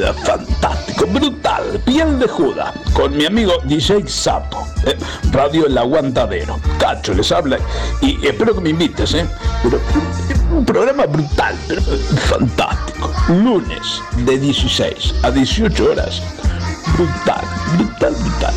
fantástico, brutal, piel de juda, con mi amigo DJ Sapo, eh, Radio El Aguantadero. Cacho les habla y espero que me invites, ¿eh? Pero, un programa brutal, pero fantástico. Lunes de 16 a 18 horas. Brutal, brutal, brutal.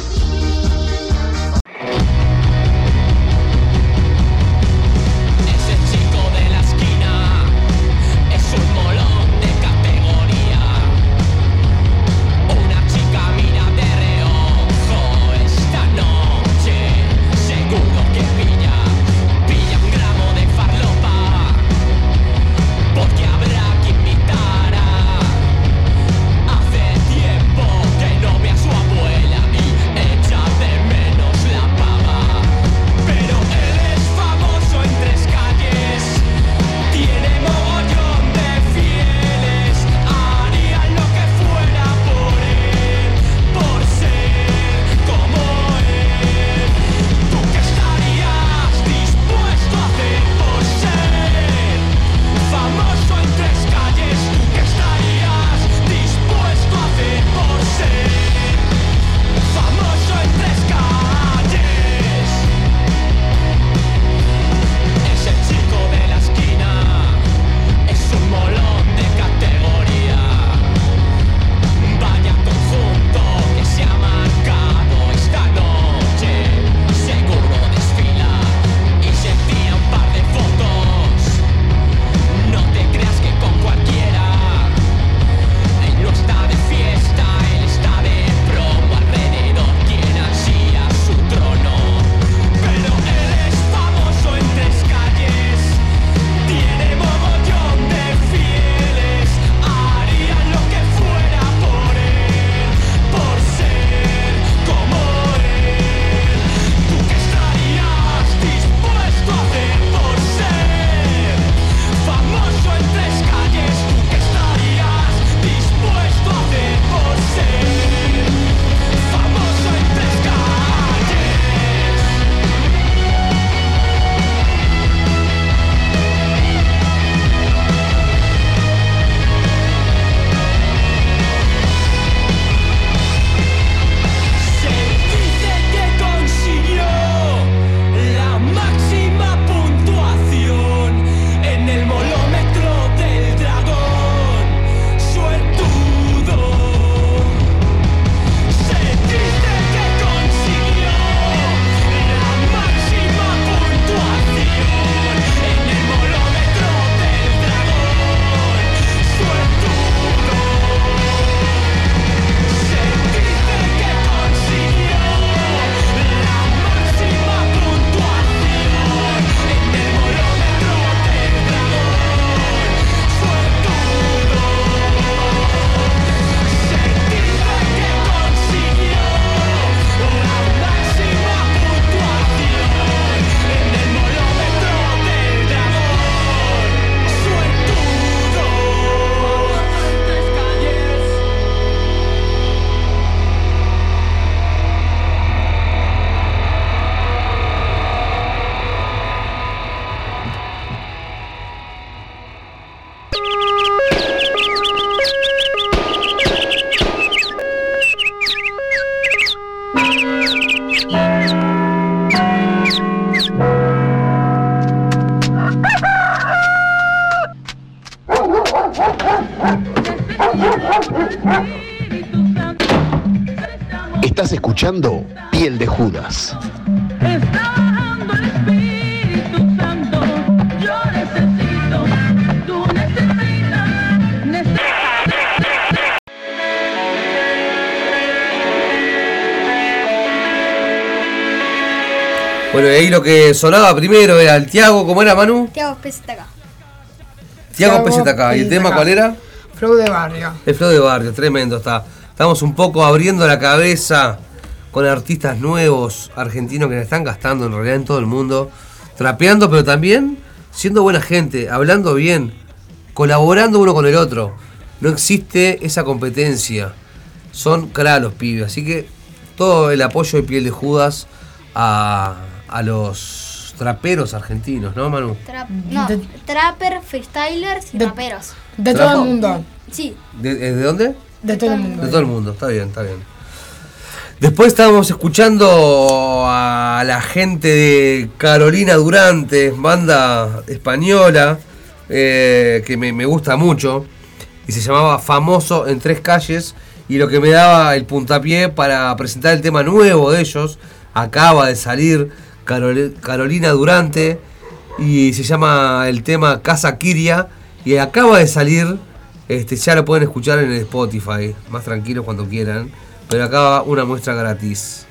que sonaba primero era el Tiago, ¿cómo era Manu? Tiago PZK. Tiago PZK. ¿Y el tema cuál era? Flow de barrio. El flow de barrio, tremendo está. Estamos un poco abriendo la cabeza con artistas nuevos argentinos que nos están gastando en realidad en todo el mundo. Trapeando, pero también siendo buena gente, hablando bien, colaborando uno con el otro. No existe esa competencia. Son caros los pibes. Así que todo el apoyo de piel de Judas a, a los traperos argentinos, ¿no, Manu? Tra no, trapper, freestylers y de. De todo el mundo. Sí. Eh, ¿De, dónde? De todo el mundo. De todo el mundo, está bien, está bien. Después estábamos escuchando a la gente de Carolina Durante, banda española, eh, que me, me gusta mucho, y se llamaba Famoso en Tres Calles, y lo que me daba el puntapié para presentar el tema nuevo de ellos, acaba de salir, Carolina Durante y se llama el tema Casa Kiria y acaba de salir, este, ya lo pueden escuchar en el Spotify, más tranquilos cuando quieran, pero acaba una muestra gratis.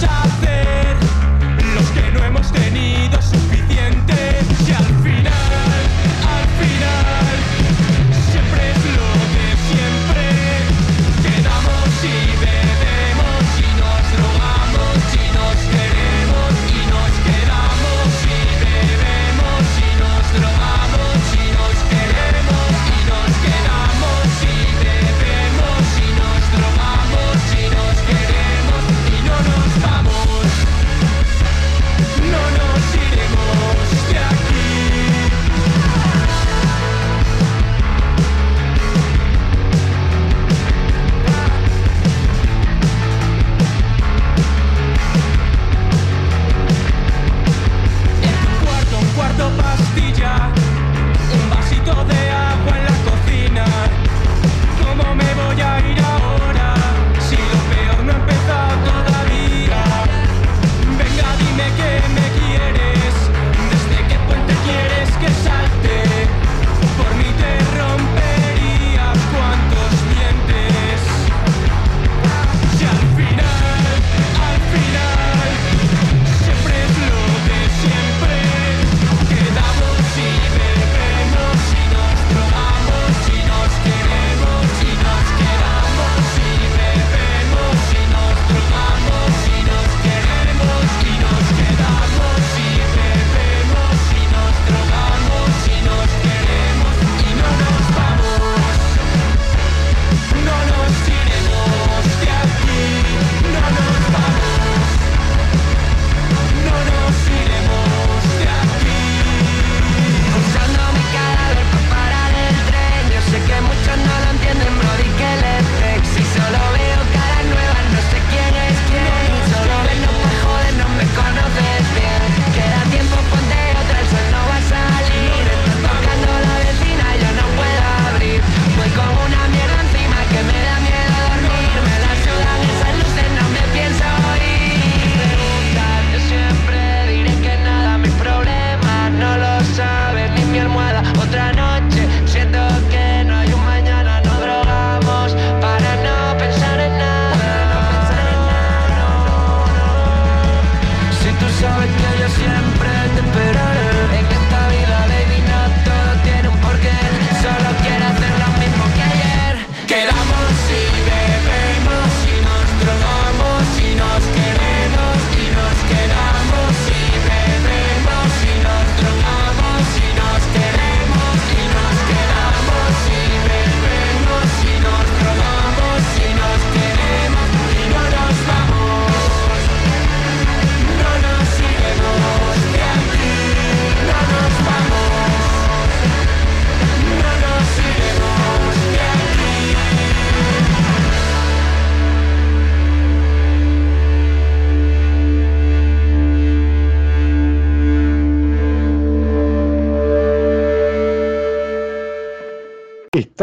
shop.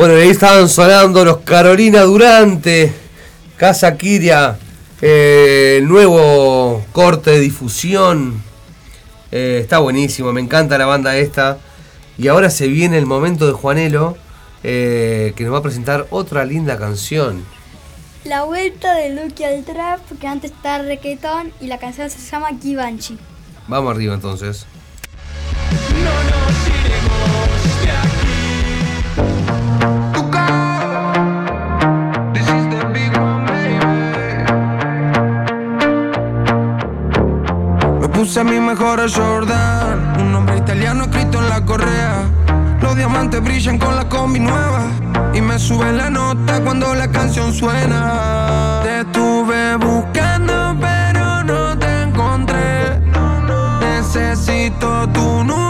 Bueno, ahí estaban sonando los Carolina Durante, Casa Kiria, eh, nuevo corte de difusión. Eh, está buenísimo, me encanta la banda esta. Y ahora se viene el momento de Juanelo, eh, que nos va a presentar otra linda canción. La vuelta de Lucky al Trap, que antes está reggaetón, y la canción se llama Givenchy. Vamos arriba entonces. Puse mi mejor Jordan, un nombre italiano escrito en la correa. Los diamantes brillan con la combi nueva y me sube la nota cuando la canción suena. Te estuve buscando pero no te encontré. Necesito tu número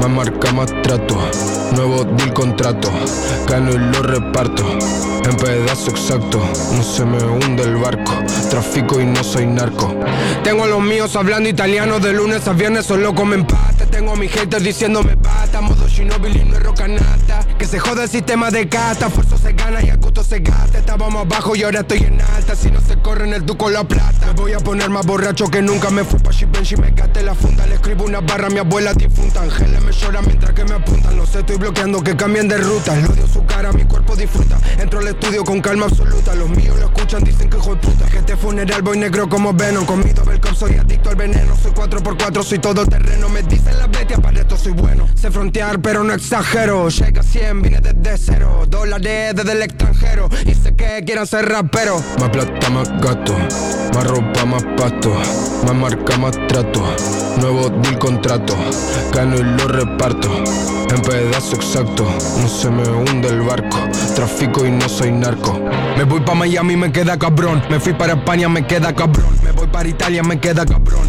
más marca, más trato, nuevo deal contrato, gano y lo reparto, en pedazo exacto, no se me hunde el barco, trafico y no soy narco. Tengo a los míos hablando italiano de lunes a viernes, solo comen pasta, tengo a mis haters diciéndome basta, modo Ginobili no es rocanata, que se joda el sistema de cata, esfuerzo se gana y a gusto se gasta, estábamos abajo y ahora estoy en alta, si no se corre en el duco la plata, me voy a poner más borracho que nunca, me fui pa' Benji, me gasté la funda, le escribo una barra a mi abuela difunta, ángeles me lloran mientras que me apuntan, no sé, estoy bloqueando que cambien de ruta, lo odio su cara, mi cuerpo disfruta, entro al estudio con calma absoluta, los míos lo escuchan, dicen que hijo de puta, este funeral voy negro como Venom, comido Belcom, soy adicto al veneno, soy 4x4, soy todo terreno, me dicen las bestias, para esto soy bueno, sé frontear pero no exagero, llega a 100, vine desde cero, dólares desde el extranjero, y sé que quieran ser rapero, más plata, más gato, más ropa, más pasto, más marca, más trato, nuevo deal contrato, gano y lo reparto, en pedazo exacto, no se me hunde el barco, trafico y no soy narco. Me voy pa' Miami, me queda cabrón, me fui para España, me queda cabrón, me voy para Italia, me queda cabrón.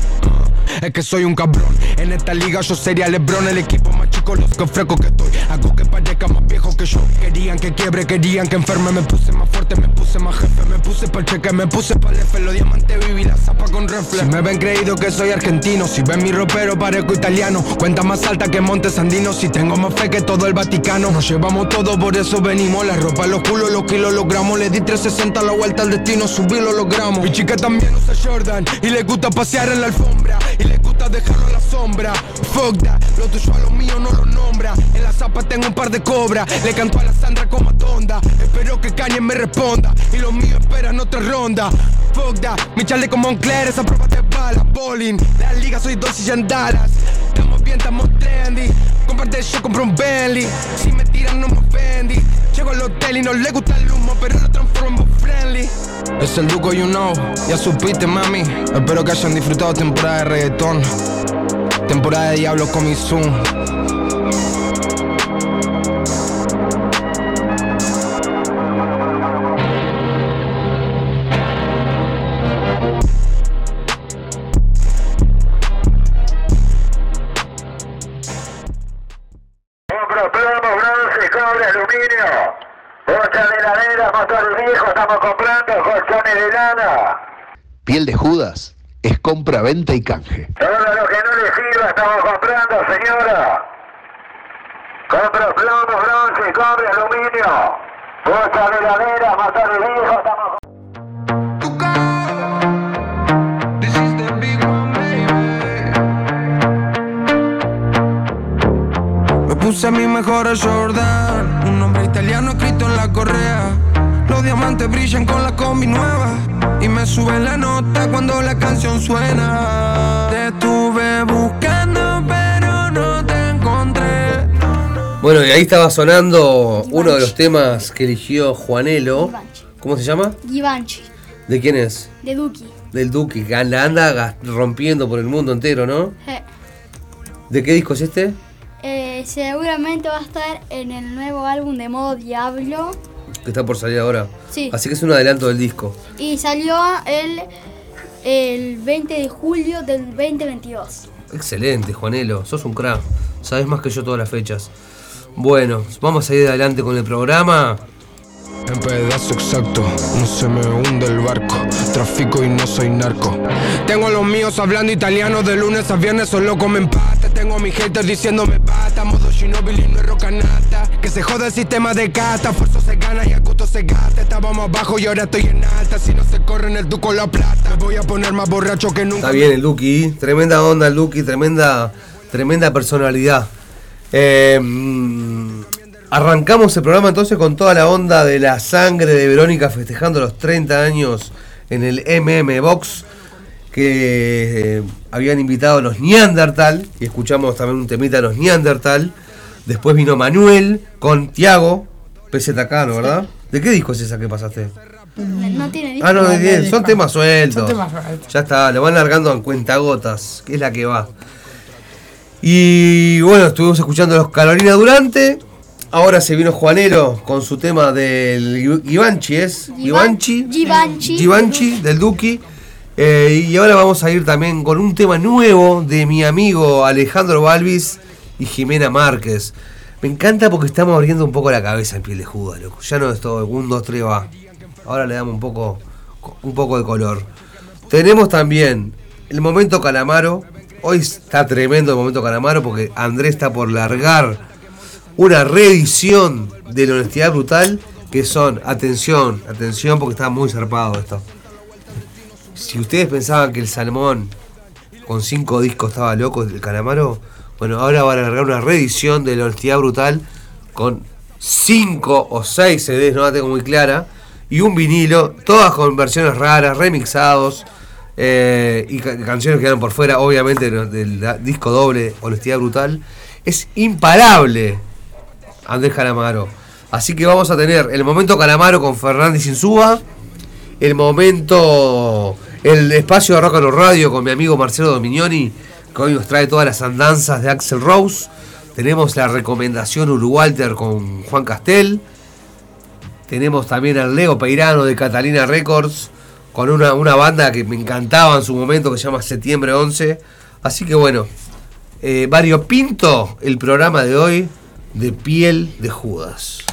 Es que soy un cabrón, en esta liga yo sería Lebron, el equipo más chico, los que fresco que estoy, hago que parezca más viejo que yo. Querían que quiebre, querían que enferme, me puse más fuerte, me puse más jefe, me puse pa'l cheque, me puse pa'l F, los diamantes viví la zapa con reflex. Si me ven creído que soy argentino, si ven mi ropero parezco italiano, cuenta más alta que Monte Sandino, si tengo más fe que todo el Vaticano. Nos llevamos todo, por eso venimos, la ropa, los culos, los kilos, los gramos, le di 360 la vuelta al destino, subí lo logramos. Mi chica también usa Jordan y le gusta pasear en la alfombra y le gusta dejarlo en la sombra. Fuck that, lo tuyo a lo mío no lo nombra. En la zapa tengo un par de cobras, le canto a la Sandra como a Tonda. Espero que Kanye me responda y los míos esperan otra ronda. Fuck that, mi chale como Moncler, esa prueba de bala, bowling. La liga soy dos y en Dallas. Estamos bien, estamos trendy. Comparte yo compro un Bentley. Si me tiran no me ofendí. Llego al hotel y no le gusta el humo, pero lo. Es el Duco, you know, ya supiste, mami. Espero que hayan disfrutado temporada de reggaetón. Temporada de Diablo con mi Zoom. Compra, venta y canje. Todo lo que no le sirva estamos comprando, señora. Compro plomo, bronce, cobre, aluminio. Bocha de heladera, motor viejo, estamos This is the big one, baby. Me puse mi mejor Jordan, un nombre italiano escrito en la correa. Los diamantes brillan con la combi nueva y me sube la nota cuando la canción suena. Te estuve buscando pero no te encontré. Bueno, y ahí estaba sonando uno de los temas que eligió Juanelo. ¿Cómo se llama? Givenchy, ¿De quién es? de Duki. Del Duque, que la anda gas- rompiendo por el mundo entero, ¿no? ¿De qué disco es este? eh, seguramente va a estar en el nuevo álbum de modo Diablo. Que está por salir ahora. Sí. Así que es un adelanto del disco. Y salió el, el 20 de julio del 2022. Excelente, Juanelo. Sos un crack. Sabes más que yo todas las fechas. Bueno, vamos a ir adelante con el programa. En pedazo exacto, no se me hunde el barco. Trafico y no soy narco. Tengo a los míos hablando italiano de lunes a viernes, solo comen empate. Tengo a mis haters diciéndome basta. Modo Shinobi no es rocanata. Que se joda el sistema de cata. Esfuerzo se gana y a gusto se gasta. Estábamos abajo y ahora estoy en alta. Si no se corre en el duco la plata. Me voy a poner más borracho que nunca. Está bien el Duki, tremenda onda el tremenda, tremenda personalidad. Eh, mm, arrancamos el programa entonces con toda la onda de la sangre de Verónica festejando los 30 años en el MM Box que eh, habían invitado a los Neandertal y escuchamos también un temita de los Neandertal. Después vino Manuel con Tiago, PZK, ¿no, verdad? ¿De qué disco es esa que pasaste? No tiene disco. Ah, no, de diez, son temas sueltos. Son temas sueltos. Ya está, lo van largando en cuentagotas, que es la que va. Y bueno, estuvimos escuchando los Carolina Durante. Ahora se vino Juanero con su tema del Givenchy, ¿es? Givenchy. Givenchy. Givenchy, del Duki. Eh, y ahora vamos a ir también con un tema nuevo de mi amigo Alejandro Balvis y Jimena Márquez. Me encanta porque estamos abriendo un poco la cabeza en piel de juda, loco. Ya no es todo, un, dos, tres, va. Ahora le damos un poco, un poco de color. Tenemos también el momento Calamaro. Hoy está tremendo el momento Calamaro porque Andrés está por largar una reedición de la honestidad brutal que son, atención, atención porque está muy zarpado esto. Si ustedes pensaban que el Salmón con cinco discos estaba loco, el Calamaro, bueno, ahora van a largar una reedición de la honestidad brutal con cinco o seis CDs, no la tengo muy clara, y un vinilo, todas con versiones raras, remixados, eh, y ca- canciones que quedaron por fuera, obviamente, del, disco doble, Honestidad Brutal. Es imparable, Andrés Calamaro. Así que vamos a tener el momento Calamaro con Fernández Insúa, el momento, el espacio de Rock and Radio con mi amigo Marcelo Dominioni, que hoy nos trae todas las andanzas de Axel Rose. Tenemos la recomendación Urugualter con Juan Castel. Tenemos también al Leo Peirano de Catalina Records, con una, una banda que me encantaba en su momento, que se llama Septiembre 11. Así que bueno, eh, variopinto el programa de hoy de Piel de Judas.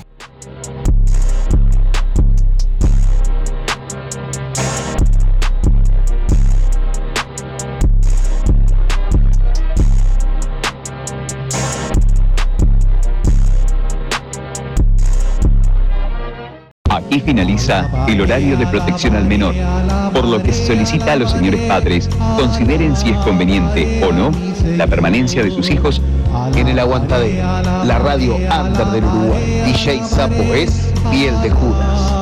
Aquí finaliza el horario de protección al menor, por lo que se solicita a los señores padres consideren si es conveniente o no la permanencia de sus hijos En el aguantadero, la radio under del Uruguay. DJ Sapo es piel de Judas.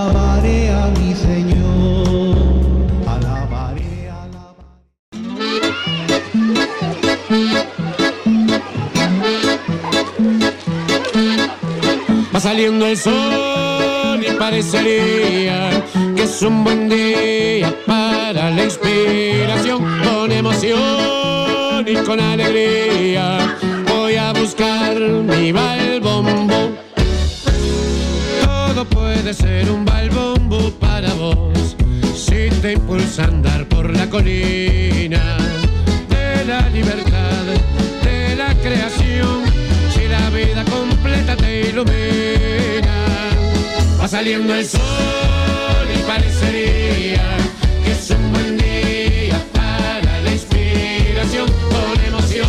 Va saliendo el sol parecería que es un buen día para la inspiración. Con emoción y con alegría voy a buscar mi balbombo. Todo puede ser un balbombo para vos si te impulsa a andar por la colina de la libertad, de la creación. Si la vida completa te ilumina, va saliendo el sol y parecería que es un buen día para la inspiración. Con emoción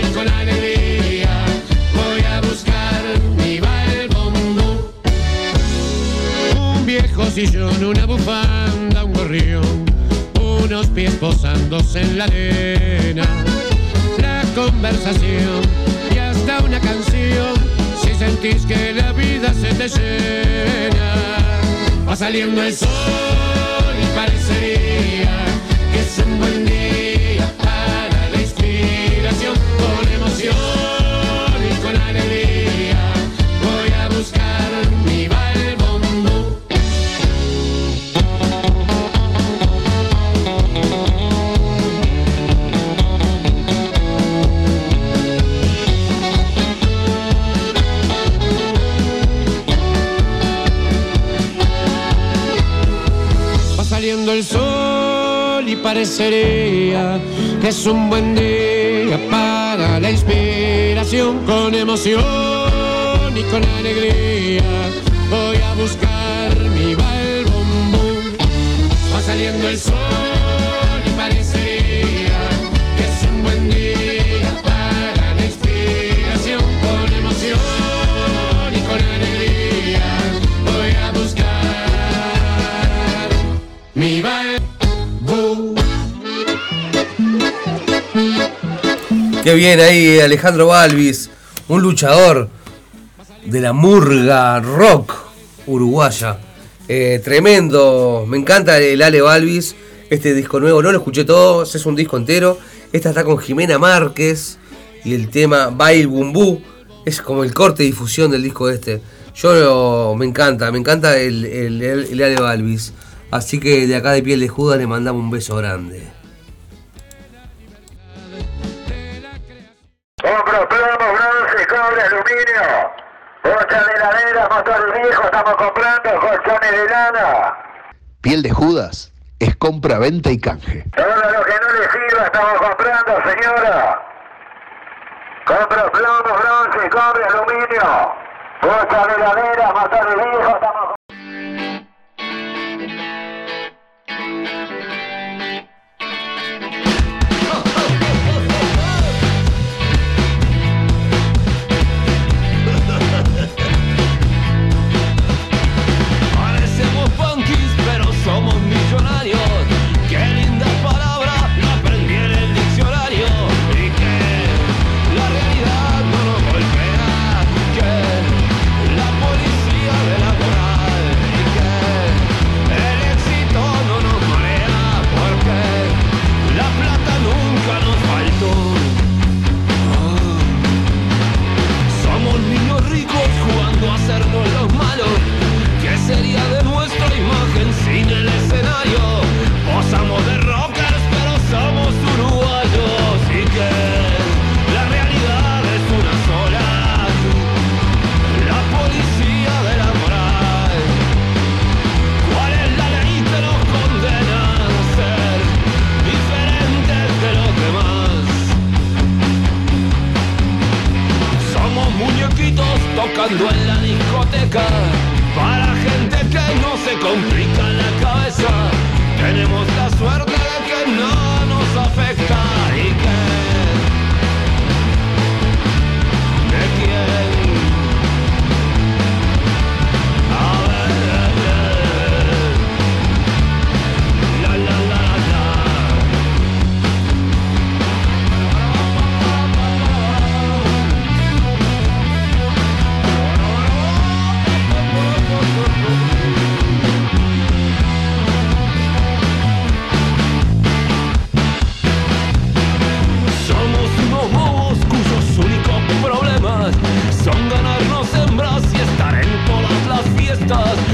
y con alegría voy a buscar mi balbombo. Un viejo sillón, una bufanda, un gorrión, unos pies posándose en la arena. La conversación y hasta una canción, sentís que la vida se te llena. Va saliendo el sol y parecería que es un buen día para la inspiración. Con emoción y con alegría voy a buscar mi parecería que es un buen día para la inspiración con emoción y con alegría. Voy a buscar mi balbombú. Va saliendo el sol Qué bien ahí Alejandro Balvis, un luchador de la murga rock uruguaya. Eh, tremendo, me encanta el Ale Balvis, este disco nuevo, no lo escuché todo, es un disco entero. Esta está con Jimena Márquez y el tema Bail Bumbú, es como el corte de difusión del disco este. Yo me encanta, me encanta el Ale Balvis. Así que de acá de piel de Judas le mandamos un beso grande. Compro plomo, bronce, cobre, aluminio. Bocha de heladera, motor viejo, estamos comprando colchones de lana. Piel de Judas es compra, venta y canje. Todo lo que no le sirva estamos comprando, señora. Compro plomo, bronce, cobre, aluminio. Bocha de heladera, motor viejo, estamos Parecemos en la discoteca Para gente que no se complica la cabeza Tenemos la suerte de que no nos afecta さ。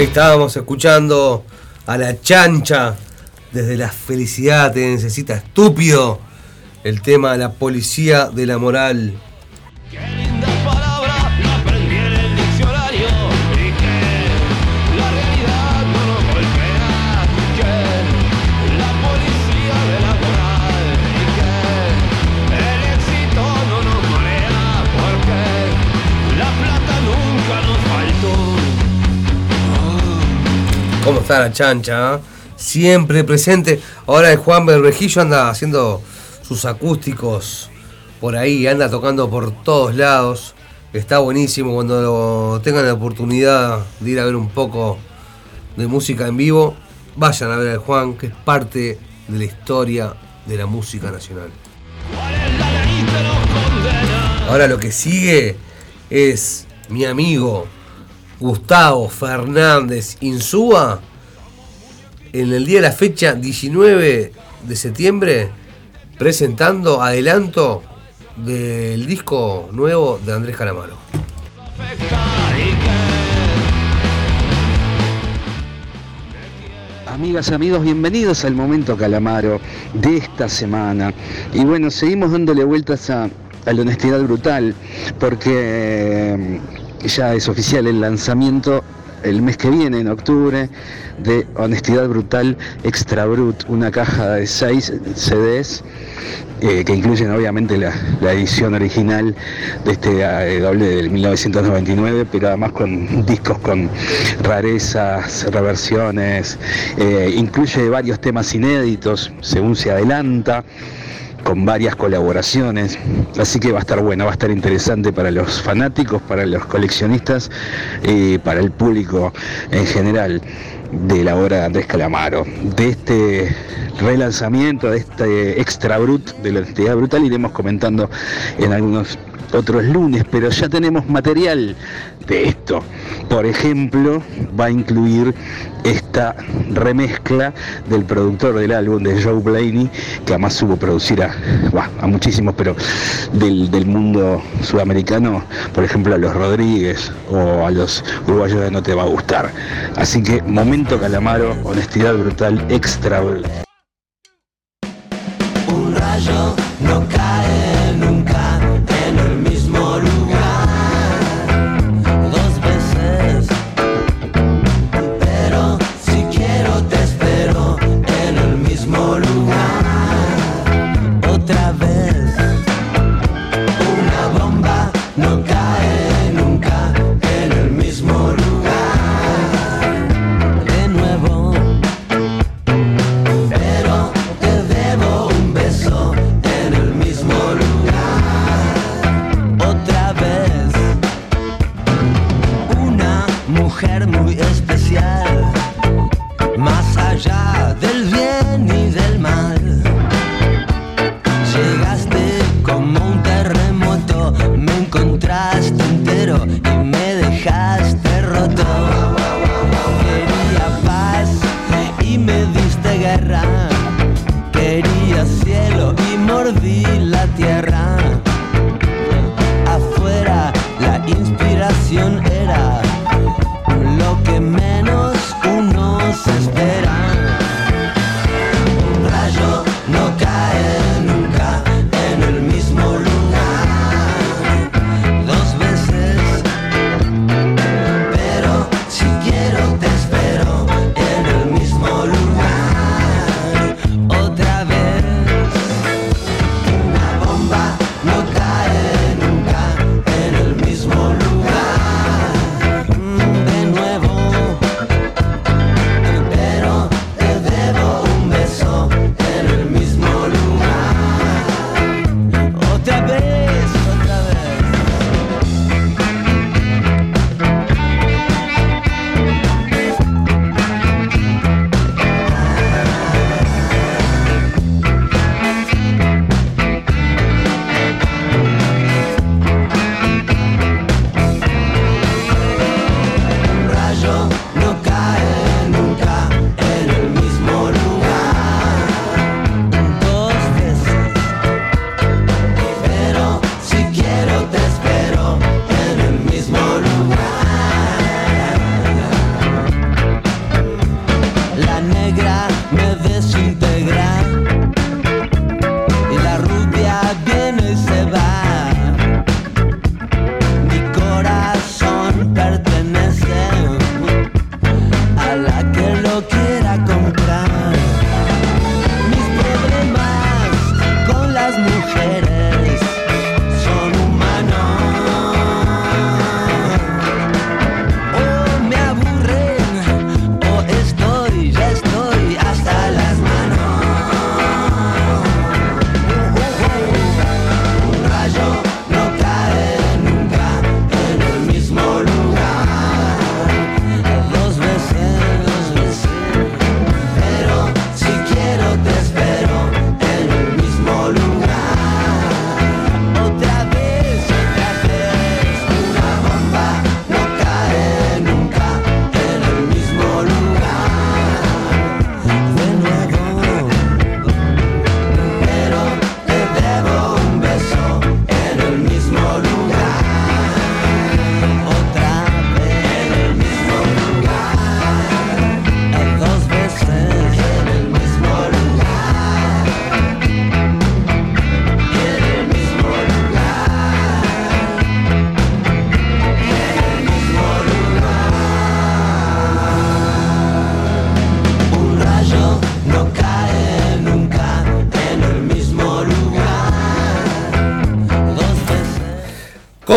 Ahí estábamos escuchando a la chancha desde la felicidad te necesita estúpido. El tema de la policía de la moral. ¿Cómo está la chancha? ah? Siempre presente. Ahora el Juan Berrejillo anda haciendo sus acústicos por ahí, anda tocando por todos lados. Está buenísimo cuando tengan la oportunidad de ir a ver un poco de música en vivo, vayan a ver al Juan, que es parte de la historia de la música nacional. Ahora lo que sigue es mi amigo Gustavo Fernández Insúa en el día de la fecha 19 de septiembre presentando adelanto del disco nuevo de Andrés Calamaro. Amigas, amigos, bienvenidos al momento Calamaro de esta semana. Y bueno, seguimos dándole vueltas a, a la honestidad brutal, porque ya es oficial el lanzamiento el mes que viene, en octubre, de Honestidad Brutal Extra Brut, una caja de seis CDs eh, que incluyen obviamente la, la edición original de este eh, doble del 1999, pero además con discos con rarezas, reversiones, eh, incluye varios temas inéditos según se adelanta con varias colaboraciones, así que va a estar bueno, va a estar interesante para los fanáticos, para los coleccionistas y para el público en general de la obra de Andrés Calamaro. De este relanzamiento, de este extra brut de la entidad brutal, iremos comentando en algunos otros lunes, pero ya tenemos material de esto. Por ejemplo, va a incluir esta remezcla del productor del álbum de Joe Blaney, que además supo producir a, a muchísimos, pero del, del mundo sudamericano, por ejemplo a los Rodríguez o a los uruguayos de No Te Va a Gustar. Así que momento Calamaro, honestidad brutal, extra. Un rayo no cae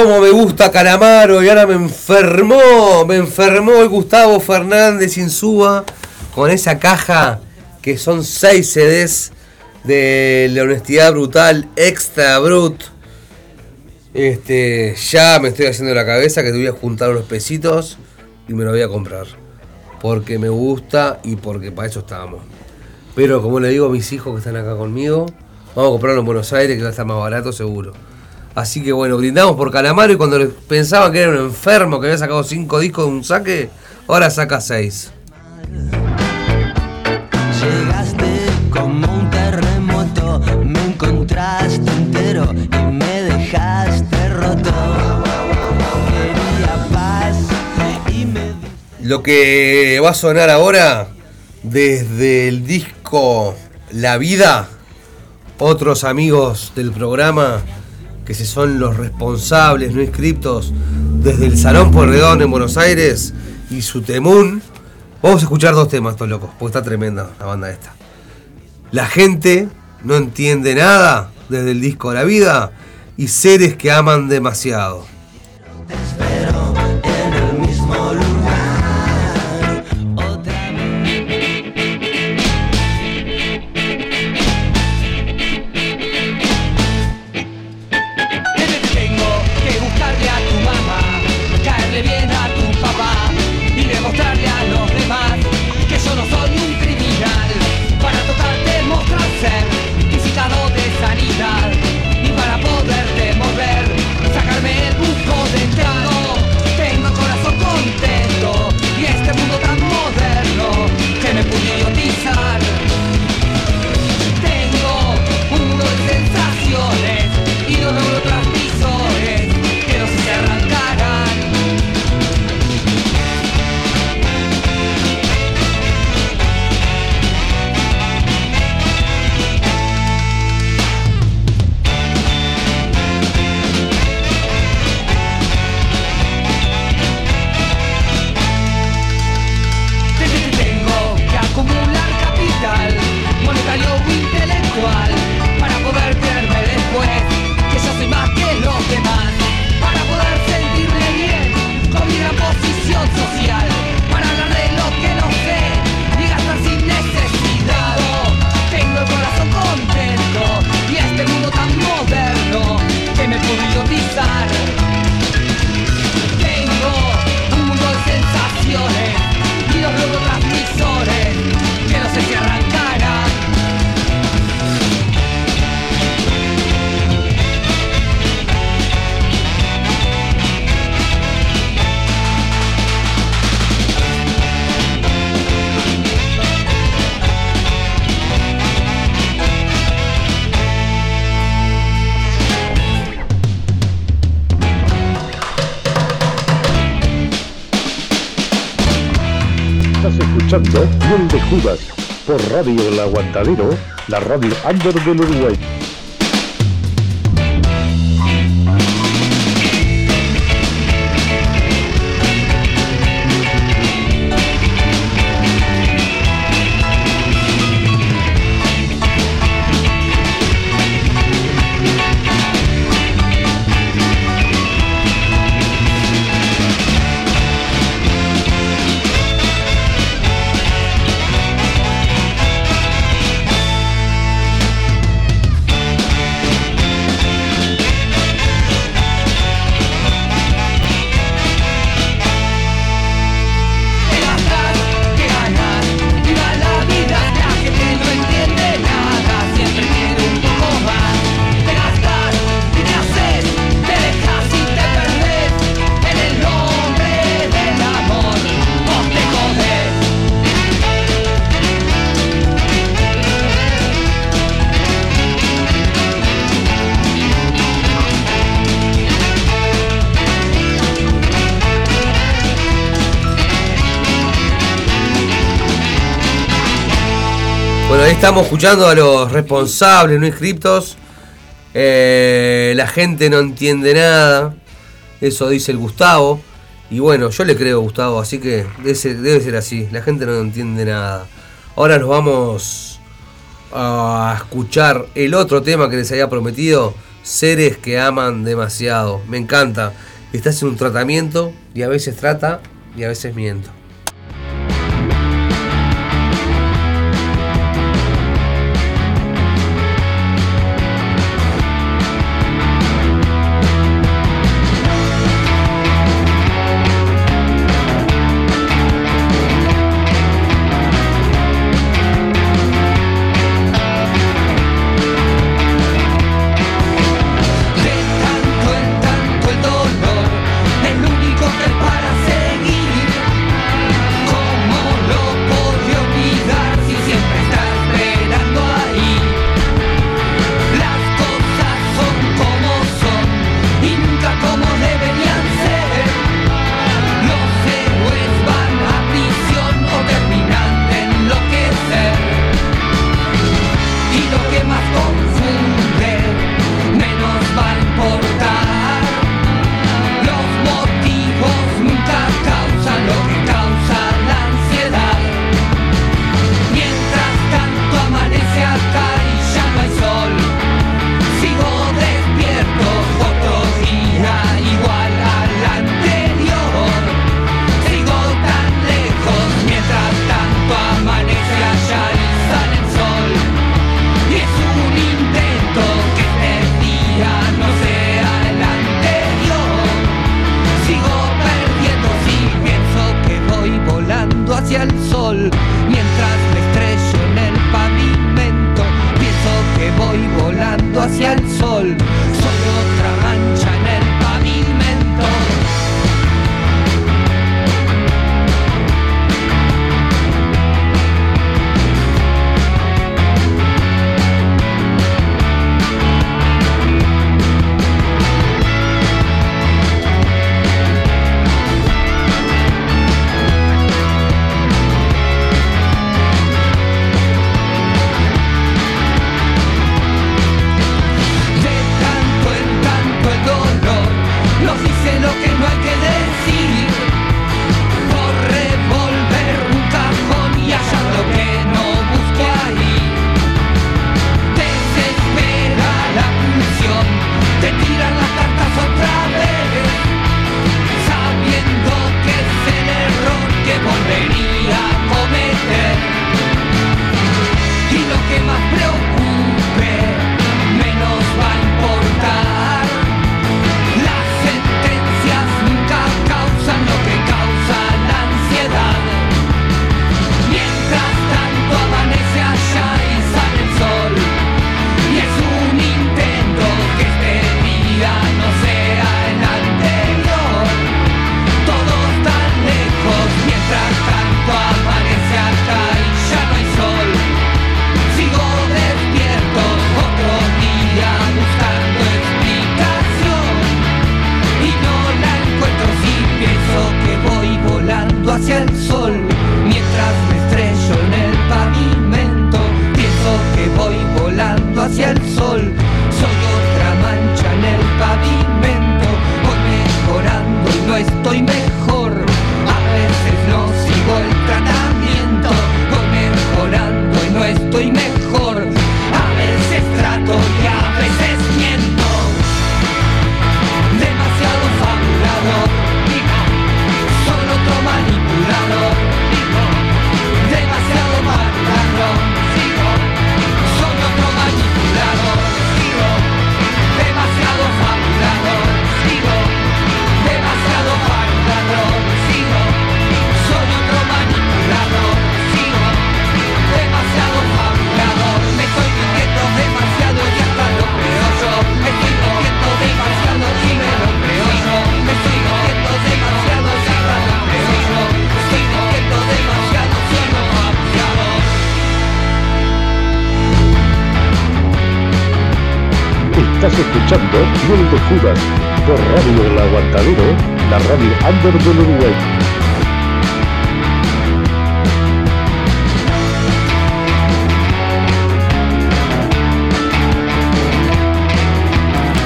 Cómo me gusta Calamaro y ahora me enfermó, me enfermó el Gustavo Fernández Insúa con esa caja que son 6 CDs de la honestidad brutal, extra brut. Este, ya me estoy haciendo la cabeza que te voy a juntar unos pesitos y me lo voy a comprar. Porque me gusta y porque para eso estábamos. Pero como le digo a mis hijos que están acá conmigo, vamos a comprarlo en Buenos Aires que va a estar más barato seguro. Así que bueno, brindamos por Calamaro y cuando pensaban que era un enfermo que había sacado cinco discos de un saque, ahora saca seis. Llegaste como un terremoto, me encontraste entero y me dejaste roto. Quería paz y me Lo que va a sonar ahora desde el disco La Vida, otros amigos del programa que se son los responsables no inscriptos desde el Salón Porredón en Buenos Aires y su temún. Vamos a escuchar dos temas, estos locos, porque está tremenda la banda esta. La gente no entiende nada desde el disco La Vida y seres que aman demasiado. Por Radio El Aguantadero, la radio under del Uruguay. Estamos escuchando a los responsables no inscriptos. Eh, la gente no entiende nada. Eso dice el Gustavo. Y bueno, yo le creo Gustavo, así que debe ser así. La gente no entiende nada. Ahora nos vamos a escuchar el otro tema que les había prometido, Seres que aman demasiado. Me encanta. Estás en un tratamiento y a veces trata y a veces miento.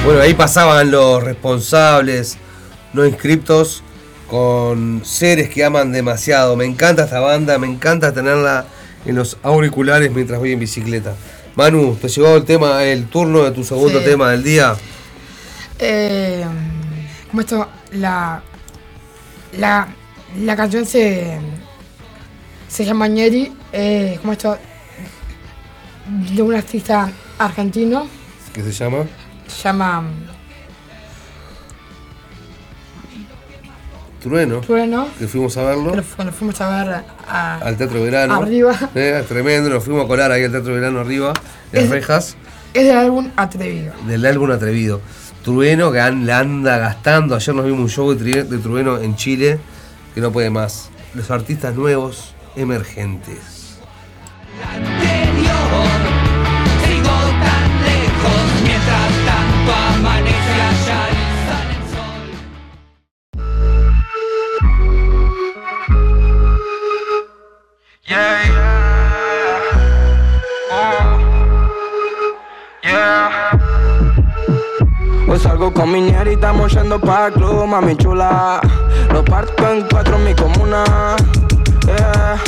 Bueno, ahí pasaban los responsables no inscriptos con seres que aman demasiado. Me encanta esta banda, me encanta tenerla en los auriculares mientras voy en bicicleta. Manu, ¿te llegó el tema, el turno de tu segundo Sí. tema del día? Eh, como esto, la, la, la canción se, se llama Ñeri, eh, como esto, de un artista argentino, ¿Qué se llama? Se llama Trueno. Trueno, Que fuimos a verlo. cuando fuimos a ver a, Al Teatro Verano. Arriba. Eh, tremendo, nos fuimos a colar ahí al Teatro Verano arriba, en Es- Rejas, es del álbum Atrevido. del álbum Atrevido. Trueno que an- la anda gastando. Ayer nos vimos un show de, de Trueno en Chile que no puede más. Los artistas nuevos emergentes. Yeah. Hoy salgo con mi y estamos yendo pa' club, mami chula. Lo parto en cuatro en mi comuna. Yeah.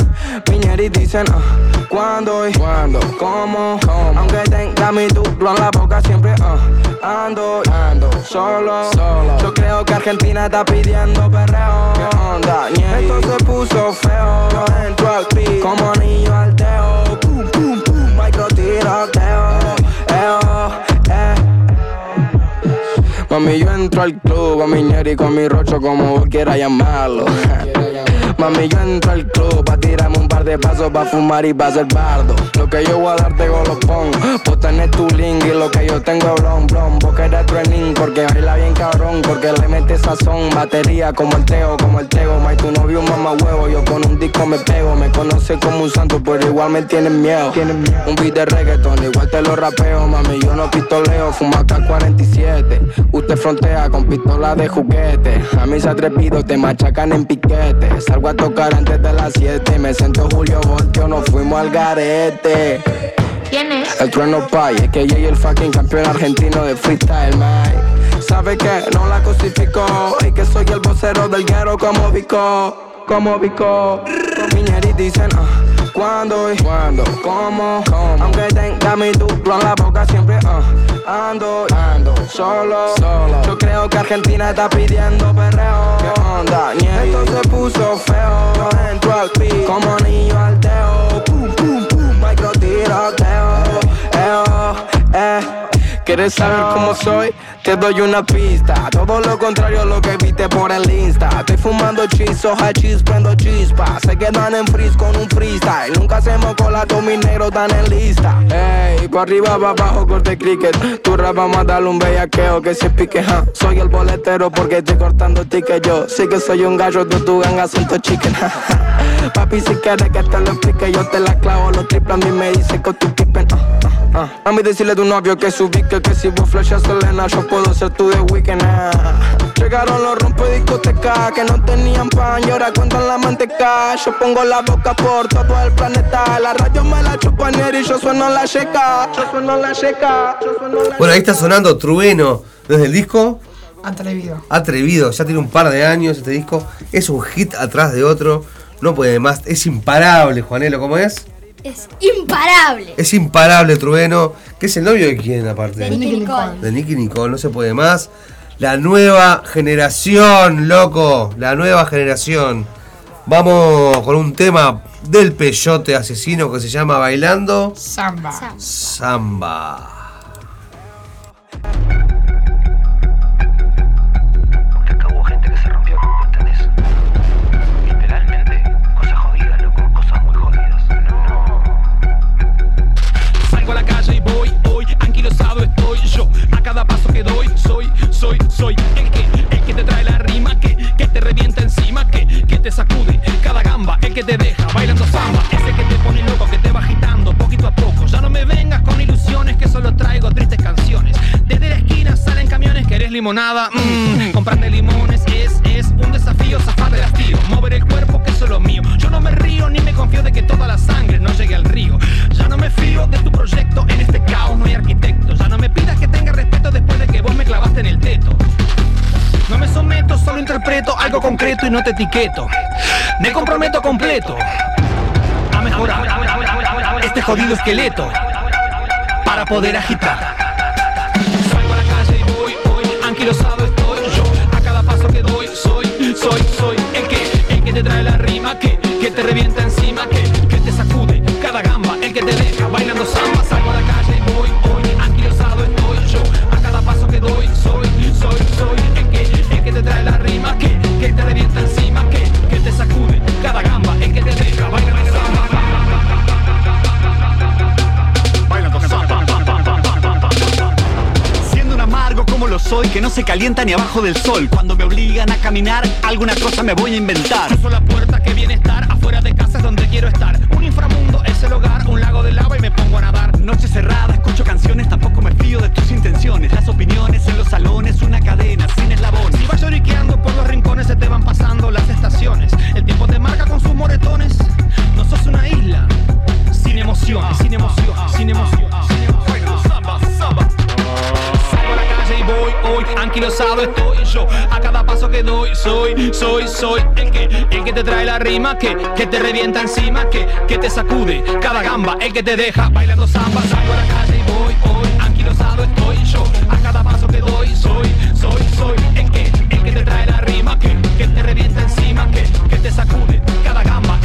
Dicen, ah, ¿cuándo y cuándo? ¿Cómo? Aunque tenga mi duplo en la boca siempre, ah, ando, ando solo. Yo creo que Argentina está pidiendo perreo. ¿Qué onda? Esto se puso feo. Yo entro al beat como niño al teo. Pum, pum, pum, micro tiroteo. Eo, eh. Mami, yo entro al club, a mi ñeri con mi rocho, como vos quieras llamarlo. Mami, yo entro al club, pa' tirarme un par de pasos, pa' fumar y pa' ser bardo. Lo que yo voy a darte, go lo pongo. Vos tenés tu link y lo que yo tengo es blon, blon. Vos querés truening, porque baila bien cabrón, porque le mete sazón. Batería como el teo, como el tego. May, tu novio un mamá huevo, yo con un disco me pego. Me conoce como un santo, pero igual me tienen miedo. Un beat de reggaeton, igual te lo rapeo, mami. Yo no pistoleo, fumo acá 47. Usted frontea con pistola de juguete. A mis atrevidos te machacan en piquete. Salgo a tocar antes de las 7. Me siento Julio Voltio, nos fuimos al garete. ¿Quién es? El trueno pay, es que yo y el fucking campeón argentino de freestyle, Mike. Sabe que no la cosificó y que soy el vocero del guero como Vico, como Vico. Miñeris dicen, ah, ¿cuándo y cuándo? ¿Cómo? Aunque tenga mi duplo en la boca siempre, ah, ando, ando solo. Yo creo que Argentina está pidiendo perreo. ¿Qué onda? Esto se puso feo. Yo entro al beat como niño al teo. Pum, pum, pum, micro tiroteo. Eo, eh. ¿Quieres saber cómo soy? Te doy una pista. Todo lo contrario a lo que viste por el Insta. Estoy fumando chizo, hachís, prendo chispas. Se quedan en freeze con un freestyle. Nunca hacemos cola, todos mis negros están en lista. Ey, pa' arriba, pa' abajo, corte cricket. Tu rap vamos a darle un bellaqueo que se pique, ja. Soy el boletero porque estoy cortando ticket yo. Sí que soy un gallo, tú tu ganga son tu chicken, ja. Papi, si quieres que te lo explique, yo te la clavo. Los triples a mí me dice que tú pipen, ah, ah. A mí decirle a tu novio que subique, que si vos flashas Selena, yo puedo ser tu de weekend, ah. Llegaron los rompe discoteca que no tenían pan y ahora cuentan la manteca. Yo pongo la boca por todo el planeta. La radio me la chupan y yo sueno la checa. Yo sueno la checa. Bueno, ahí está sonando Trueno desde el disco Atrevido. Atrevido, ya tiene un par de años este disco. Es un hit atrás de otro. No puede más. Es imparable, Juanelo, ¿cómo es? Es imparable. Es imparable Trueno. Que es el novio de quién, aparte? De Nicky Nicole. De Nicky Nicole, no se puede más. La nueva generación, loco. La nueva generación. Vamos con un tema del peyote asesino que se llama Bailando Samba. Samba. Acá te sacude cada gamba, el que te deja bailando samba, ese que te pone loco, que te va agitando poquito a poco. Ya no me vengas con ilusiones, que solo traigo tristes. Desde la esquina salen camiones, que eres limonada, mmm, comprarme limones es, es un desafío, zafar de hastío, mover el cuerpo, que eso es lo mío. Yo no me río ni me confío de que toda la sangre no llegue al río. Ya no me fío de tu proyecto, en este caos no hay arquitecto. Ya no me pidas que tenga respeto después de que vos me clavaste en el teto. No me someto, solo interpreto algo concreto y no te etiqueto. Me comprometo completo a mejorar este jodido esqueleto. poder agitar. Voy, anquilosado estoy yo. A cada paso que doy, soy, soy, soy el que, el que te trae la rima, que, que te revienta encima, que, que te sacude cada gamba, el que te deja bailando samba. Soy, que no se calienta ni abajo del sol. Cuando me obligan a caminar, alguna cosa me voy a inventar. Cruzo la puerta que viene a estar, afuera de casa es donde quiero estar. Un inframundo es el hogar, un lago de lava y me pongo a nadar. Noche cerrada, escucho canciones, tampoco me fío de tus intenciones. Las opiniones en los salones, una cadena sin eslabones. Si vas lloriqueando por los rincones, se te van pasando las estaciones. El tiempo te marca con sus moretones. No sos una isla, sin emociones, sin emoción, hoy, anquilosado estoy yo. A cada paso que doy, soy, soy, soy el que, el que te trae la rima, que, que te revienta encima, que, que te sacude cada gamba, el que te deja bailando samba. Salgo a la calle y voy hoy, anquilosado estoy yo. A cada paso que doy, soy, soy, soy el que, el que te trae la rima, que, que te revienta encima, que, que te sacude cada gamba,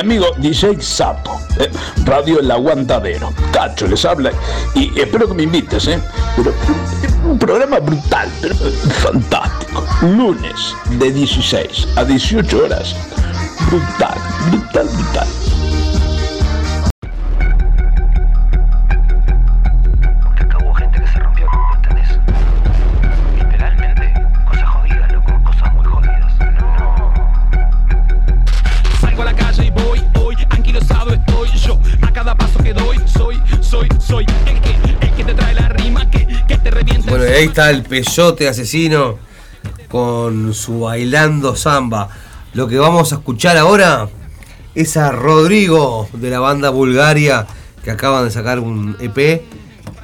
amigo DJ Sapo, eh, Radio El Aguantadero. Cacho les habla y espero que me invites, ¿eh? Pero, un programa brutal, pero fantástico. Lunes de 16 a 18 horas. Brutal, está el peyote asesino con su bailando samba. Lo que vamos a escuchar ahora es a Rodrigo de la banda Bulgaria que acaban de sacar un EP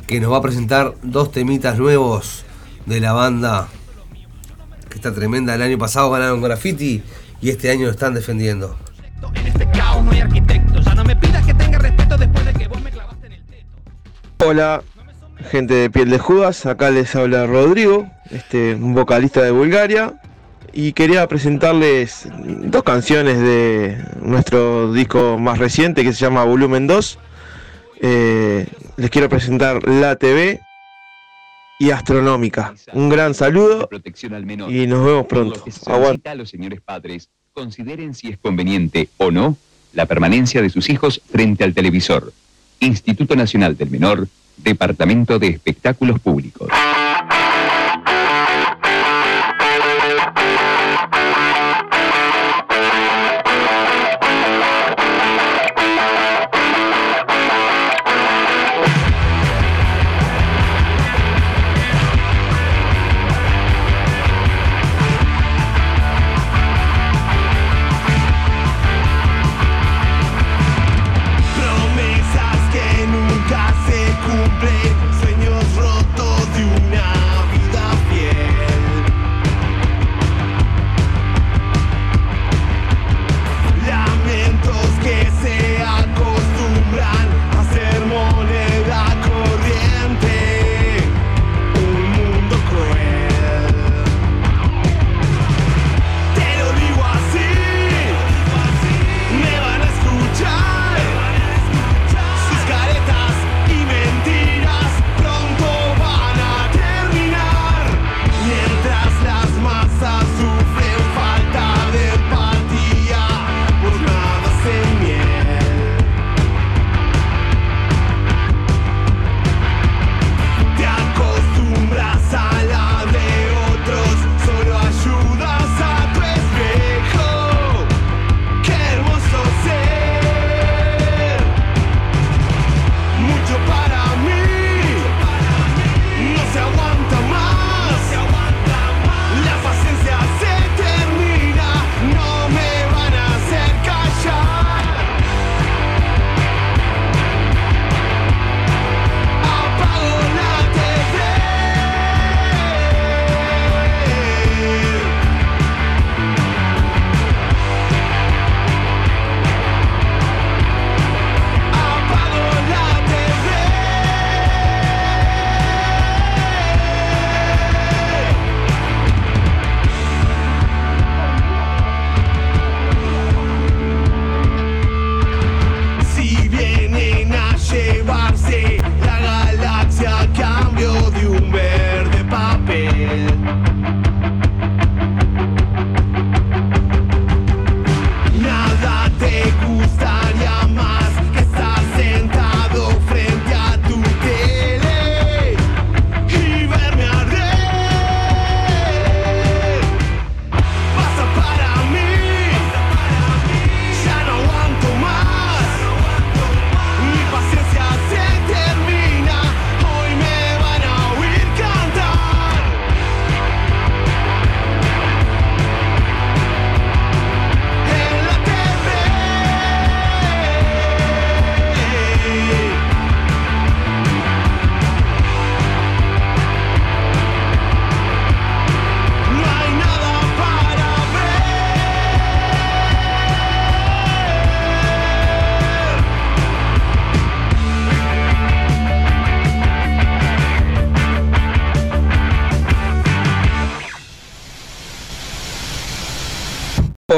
que nos va a presentar dos temitas nuevos de la banda que está tremenda. El año pasado ganaron graffiti y este año lo están defendiendo. En este Hola, gente de Piel de Judas, acá les habla Rodrigo, este, un vocalista de Bulgaria, y quería presentarles dos canciones de nuestro disco más reciente que se llama Volumen 2. Eh, les quiero presentar La TV y Astronómica. Un gran saludo y nos vemos pronto. que se Aguante. solicita a los señores padres consideren si es conveniente o no la permanencia de sus hijos frente al televisor. Instituto Nacional del Menor, Departamento de Espectáculos Públicos.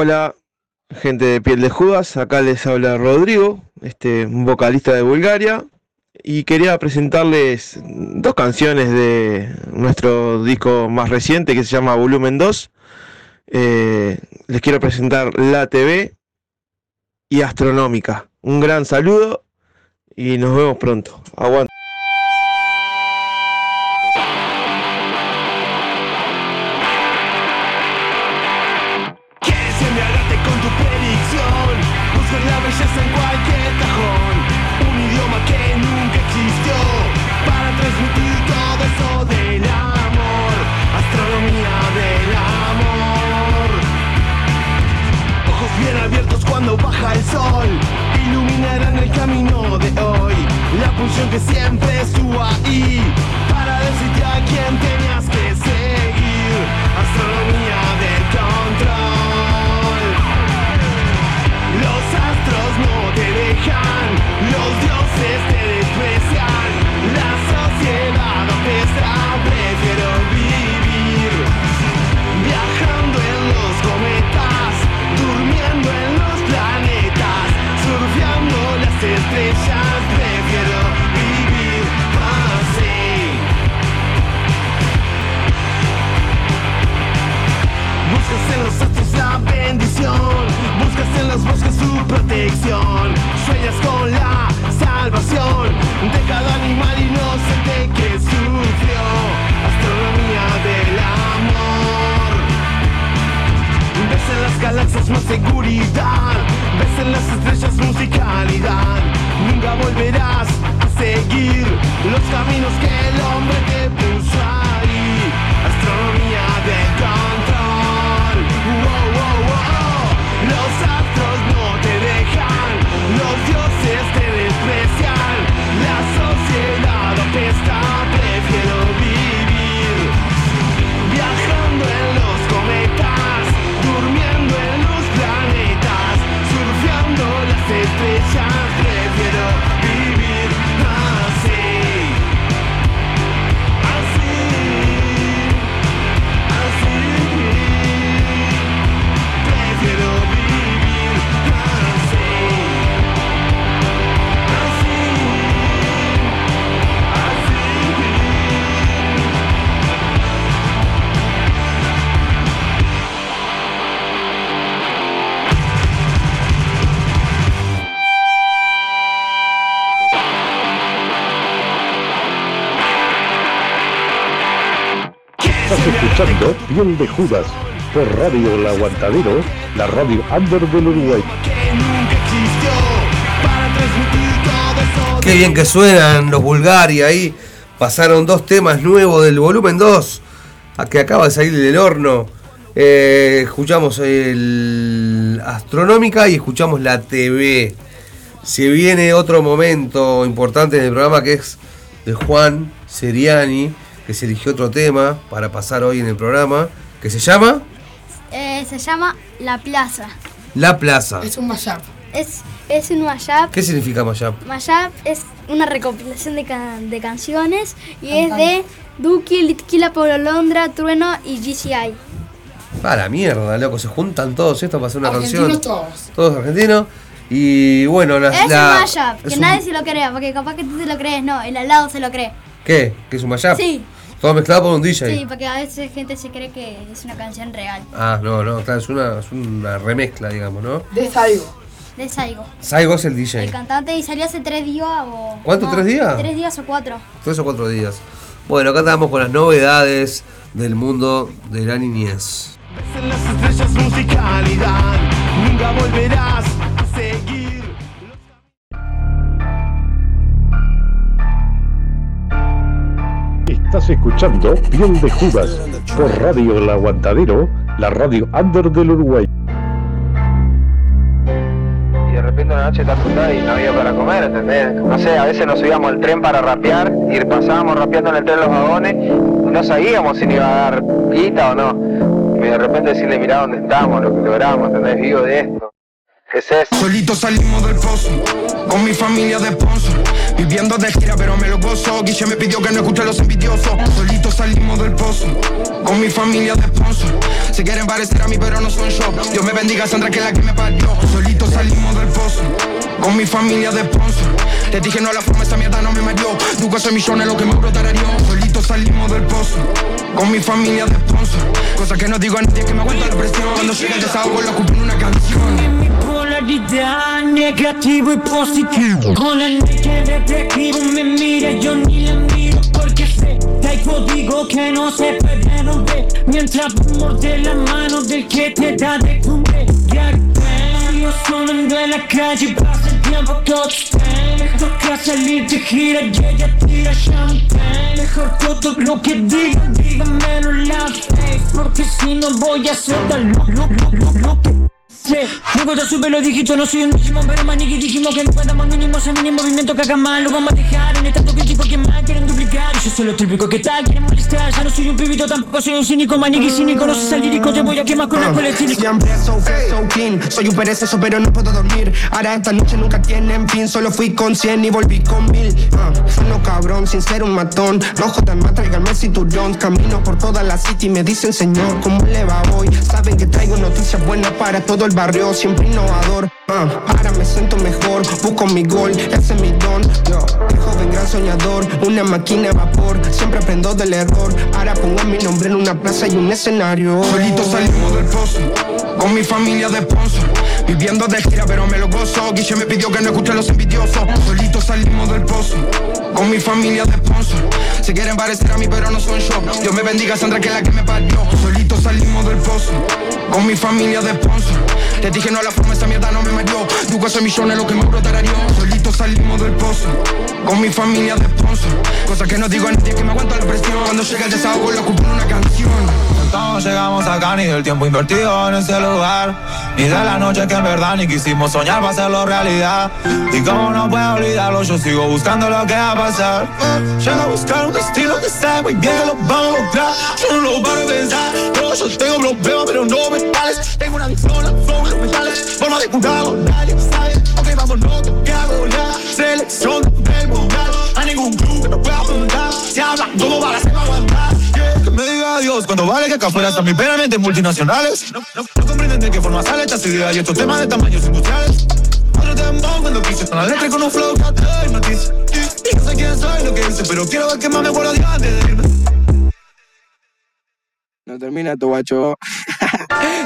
Hola, gente de piel de Judas, acá les habla Rodrigo, este, vocalista de Bulgaria, y quería presentarles dos canciones de nuestro disco más reciente que se llama Volumen 2. Eh, les quiero presentar La TV y Astronómica. Un gran saludo y nos vemos pronto. Aguanta. De Judas por Radio El Aguantadero, la radio under del Uruguay. Qué bien que suenan los Bulgaria ahí. Pasaron dos temas nuevos del volumen 2, a que acaba de salir del horno. Eh, escuchamos el Astronómica y escuchamos la TV. Se viene otro momento importante en el programa que es de Juan Seriani, que se eligió otro tema para pasar hoy en el programa, que se llama Eh, se llama La Plaza. La Plaza. Es un mashup. Es, es un mashup. ¿Qué significa Mashup? Mashup es una recopilación de, ca- de canciones y es de Duki, Litquila, Pablo Londra, Trueno y GCI. A la mierda, loco, se juntan todos estos para hacer una Argentinos canción. todos. Todos argentinos. Y bueno, la, Es la- un mashup, que es un- nadie se lo cree, porque capaz que tú te lo crees, no, el al lado se lo cree. ¿Qué? ¿Qué es un mashup? Sí. Todo mezclado por un DJ. Sí, porque a veces gente se cree que es una canción real. Ah, no, no, claro, es una, es una remezcla, digamos, ¿no? De Saigo. De Saigo. Saigo es el El DJ. cantante y salió hace tres días o. ¿Cuánto, tres días? Tres días o cuatro. Tres o cuatro días. Bueno, acá estamos con las novedades del mundo de la niñez. En las estrellas musicalidad Nunca volverás Estás escuchando Piel de Judas por Radio El Aguantadero, la radio under del Uruguay. y de repente una noche estás juntada y no había para comer, ¿entendés? No sé, a veces nos subíamos al tren para rapear y pasábamos rapeando en el tren los vagones y no sabíamos si nos iba a dar guita o no. Y de repente decirle, mirá dónde estamos, lo que logramos, ¿entendés? Vivo de esto. ¿Qué es eso? Solito salimos del pozo, con mi familia de sponsor. Viviendo de gira, pero me lo gozo. Guille me pidió que no escuche a los envidiosos. Solito salimos del pozo, con mi familia de sponsor. Se quieren parecer a mí, pero no son yo. Dios me bendiga, Sandra, que es la que me parió. Solito salimos del pozo, con mi familia de sponsor. Te dije no a la forma, esa mierda no me mareó. Nunca soy millones lo que me brotararió. Solito salimos del pozo, con mi familia de sponsor. Cosa que no digo a nadie que me aguanta la presión. Cuando llega el desahogo, lo ocupo en una canción. Polaridad negativo y positivo Con el que reflexivo me mira yo ni la miro Porque sé hay código que no se puede romper. Mientras morder la mano del que te da de comer. Yo sonando en la calle pasa el tiempo todo Toca salir de gira y ella tira champán Mejor todo lo que digan, díganmelo en la face Porque si no voy a soltar lo, lo, lo, lo, lo que sé Me gusta subir los dígitos, no soy un Digimon Pero maniqui dijimos que no podamos mínimo Ese mini movimiento que haga mal Lo vamos a dejar en el tanto crítico que más quieren duplicar. Yo soy lo típico que tal, quieren molestar Ya no soy un pibito, tampoco soy un cínico Maniqui cínico, no salir lírico Te voy a quemar con la cínica Siempre so so clean Soy un perezoso pero no puedo dormir. Ahora esta noche nunca tienen fin Solo fui con 100 y volví con mil. Ah, Sueno cabrón sin ser un matón No jodan más, tráiganme el cinturón. Camino por toda la city me dicen señor ¿Cómo le va hoy? Saben que traigo noticias buenas para el barrio Siempre innovador. Ah, Ahora me siento mejor Busco mi gol, ese es mi don. Yo, joven gran soñador Una máquina de vapor Siempre aprendo del error. Ahora pongo mi nombre en una plaza y un escenario. Solito salimos del pozo Con mi familia de sponsor Viviendo de gira pero me lo gozo. Guille me pidió que no escuche a los envidiosos. Solito salimos del pozo Con mi familia de sponsor Se quieren parecer a mí pero no son yo. Dios me bendiga Sandra que es la que me parió. Solito salimos del pozo Con mi familia de sponsor Te dije no a la forma esa mierda no me mareó Nunca soy millones lo que me brotararió Solito salimos del pozo Con mi familia de sponsor Cosa que no digo a nadie que me aguanta la presión. Cuando llega el desahogo lo ocupo en una canción Todos llegamos acá ni del tiempo invertido en ese lugar. Ni de la noche que en verdad ni quisimos soñar para hacerlo realidad. Y como no puedo olvidarlo yo sigo buscando lo que va a pasar. Llego a buscar un destino que sé muy bien que lo vamos a lograr. Yo no lo paro de pensar. Yo, yo tengo problemas pero no mentales Tengo una adicción a flow de los metales. Forma de curarlo, nadie sabe. Ok, vamos loco, que hago ya Selección del mundial. A ningún club que no pueda apuntar. Se habla como balas se va a aguantar me diga adiós. Cuando vale que acá afuera están mis multinacionales. No, no, no comprenden de qué forma sale esta idea y estos temas de tamaños industriales. Otro tempo cuando quise con la letra y con un flow que hipnotiza Y no sé quién soy lo que hice pero quiero ver qué más me de antes de irme. No termina tu guacho.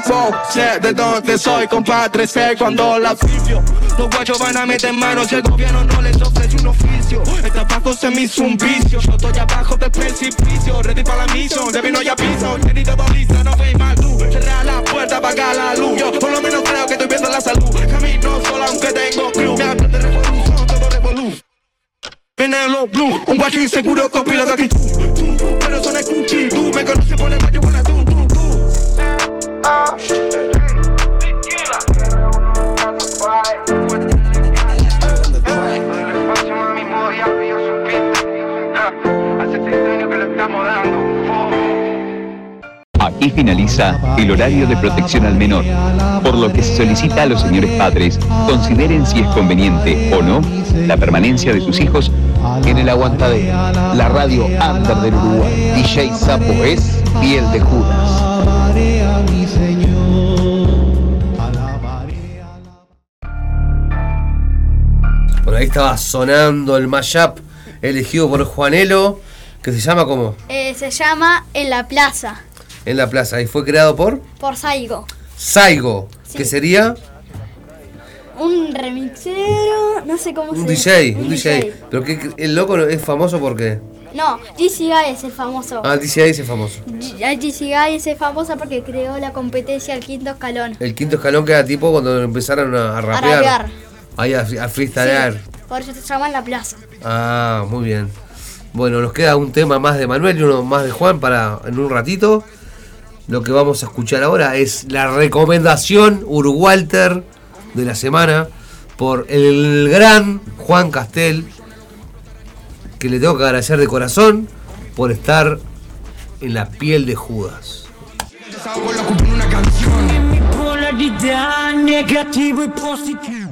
So, sé de dónde soy, compadre, sé cuando la oficio. Los guachos van a meter manos y el gobierno no les ofrece El trabajo se me hizo un vicio. Yo estoy abajo del precipicio, ready para la misión. De vino ya piso, tenido baliza, no veis mal tú. Cerrar la puerta, apagar la luz. Yo por lo menos creo que estoy viendo la salud. Camino solo aunque tengo crew. Me hablan de revolución, todo revolú. Viene los blue, un guacho inseguro. Tú, tú, pero son escuchi, tú me conoces por el guacho con la tú, tú, tú. Ah, Aquí finaliza el horario de protección al menor, por lo que se solicita a los señores padres consideren si es conveniente o no la permanencia de sus hijos En el aguantadero, la radio under del Uruguay. DJ Sapo es piel de Judas. Bueno, ahí estaba sonando el mashup elegido por Juanelo, que se llama como Eh, se llama En la Plaza, En la Plaza. Y fue creado por por Saigo. Saigo, que sería Un remixero, no sé cómo un se DJ, un DJ. Pero que el loco es famoso porque. No, GC Guy es el famoso. Ah, el DJI es famoso. GC Guy es el famoso porque creó la competencia al quinto escalón. El quinto escalón que era tipo cuando empezaron a, a rapear. rapear. Ahí a, a freestylear. Por eso se llama En la Plaza. Ah, muy bien. Bueno, nos queda un tema más de Manuel y uno más de Juan para en un ratito. Lo que vamos a escuchar ahora es la recomendación Urugualter de la semana por el gran Juan Castel, que le tengo que agradecer de corazón por estar en la piel de Judas. En mi polaridad negativo y positivo.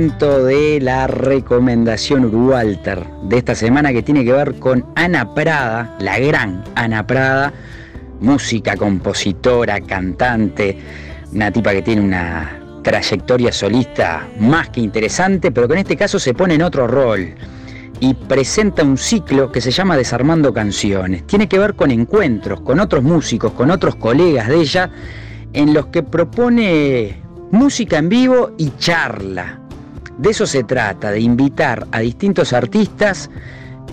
De la recomendación Urualter de esta semana que tiene que ver con Ana Prada, la gran Ana Prada, música, compositora, cantante, una tipa que tiene una trayectoria solista más que interesante, pero que en este caso se pone en otro rol y presenta un ciclo que se llama Desarmando Canciones. Tiene que ver con encuentros con otros músicos, con otros colegas de ella, en los que propone música en vivo y charla. De eso se trata, de invitar a distintos artistas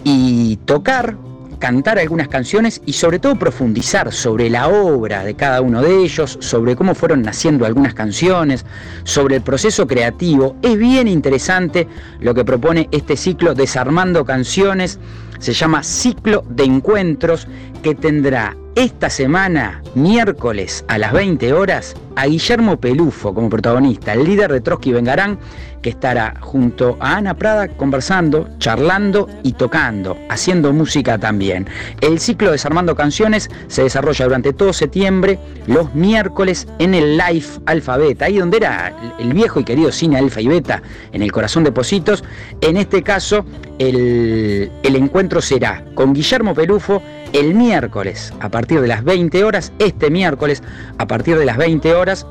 y tocar, cantar algunas canciones y sobre todo profundizar sobre la obra de cada uno de ellos, sobre cómo fueron naciendo algunas canciones, sobre el proceso creativo. Es bien interesante lo que propone este ciclo Desarmando Canciones. Se llama Ciclo de Encuentros que tendrá esta semana, miércoles a las 20 horas, a Guillermo Pelufo como protagonista, el líder de Trotsky Vengarán, que estará junto a Ana Prada conversando, charlando y tocando, haciendo música también. El ciclo Desarmando Canciones se desarrolla durante todo septiembre, los miércoles en el Live Alfabeta, ahí donde era el viejo y querido cine Alfa y Beta, en el corazón de Positos. En este caso, el, encuentro será con Guillermo Pelufo el miércoles a partir de las 20 horas, este miércoles a partir de las 20 horas,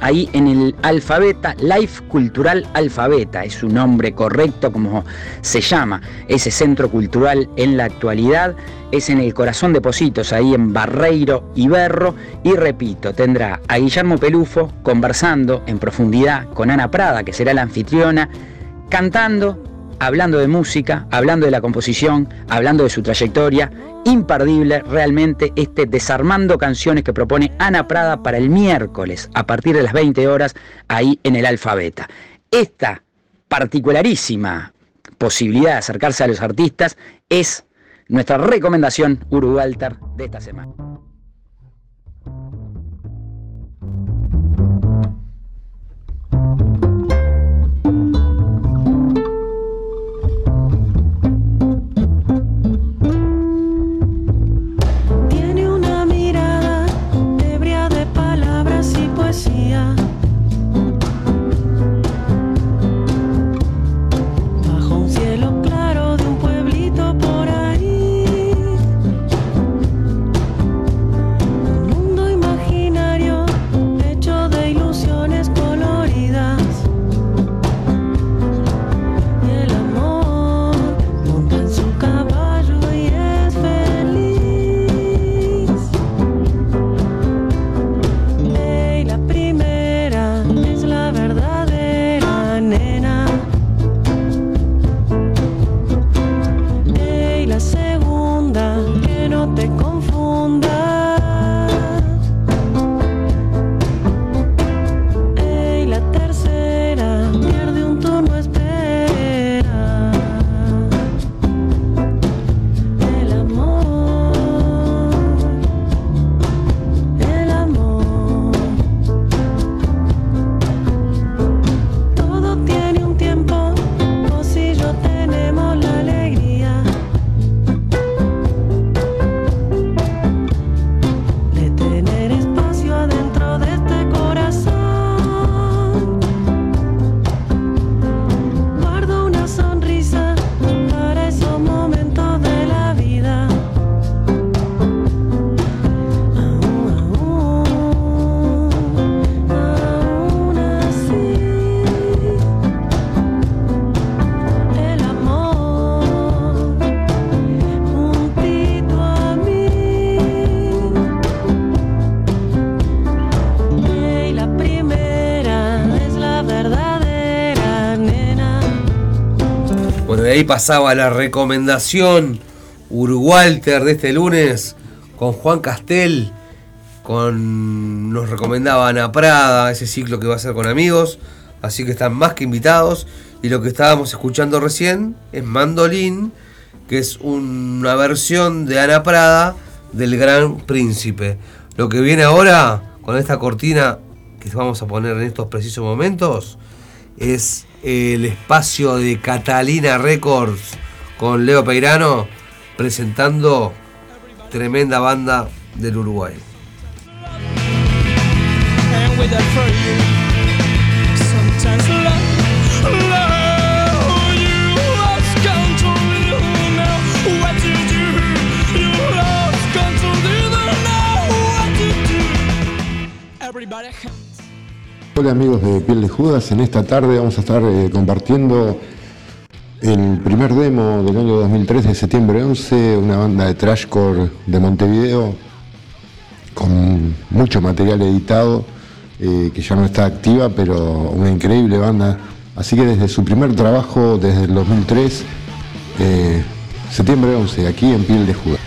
ahí en el Alfabeta, Life Cultural Alfabeta, es su nombre correcto como se llama ese centro cultural en la actualidad, es en el corazón de Positos, ahí en Barreiro y Berro, y repito, tendrá a Guillermo Pelufo conversando en profundidad con Ana Prada, que será la anfitriona, cantando, hablando de música, hablando de la composición, hablando de su trayectoria. Imperdible realmente este Desarmando Canciones que propone Ana Prada para el miércoles a partir de las 20 horas ahí en el Alfabeta. Esta particularísima posibilidad de acercarse a los artistas es nuestra recomendación Urugualter de esta semana. Pasaba la recomendación Urugualter de este lunes con Juan Castel. Con, nos recomendaba Ana Prada, ese ciclo que va a ser con amigos. Así que están más que invitados. Y lo que estábamos escuchando recién es Mandolín, que es una versión de Ana Prada del Gran Príncipe. Lo que viene ahora con esta cortina que vamos a poner en estos precisos momentos es el espacio de Catalina Records con Leo Peirano presentando tremenda banda del Uruguay. Hola amigos de Piel de Judas, en esta tarde vamos a estar eh, compartiendo el primer demo del año 2003 de septiembre 11, una banda de trashcore de Montevideo con mucho material editado eh, que ya no está activa, pero una increíble banda. Así que desde su primer trabajo, desde el 2003, eh, septiembre 11, aquí en Piel de Judas.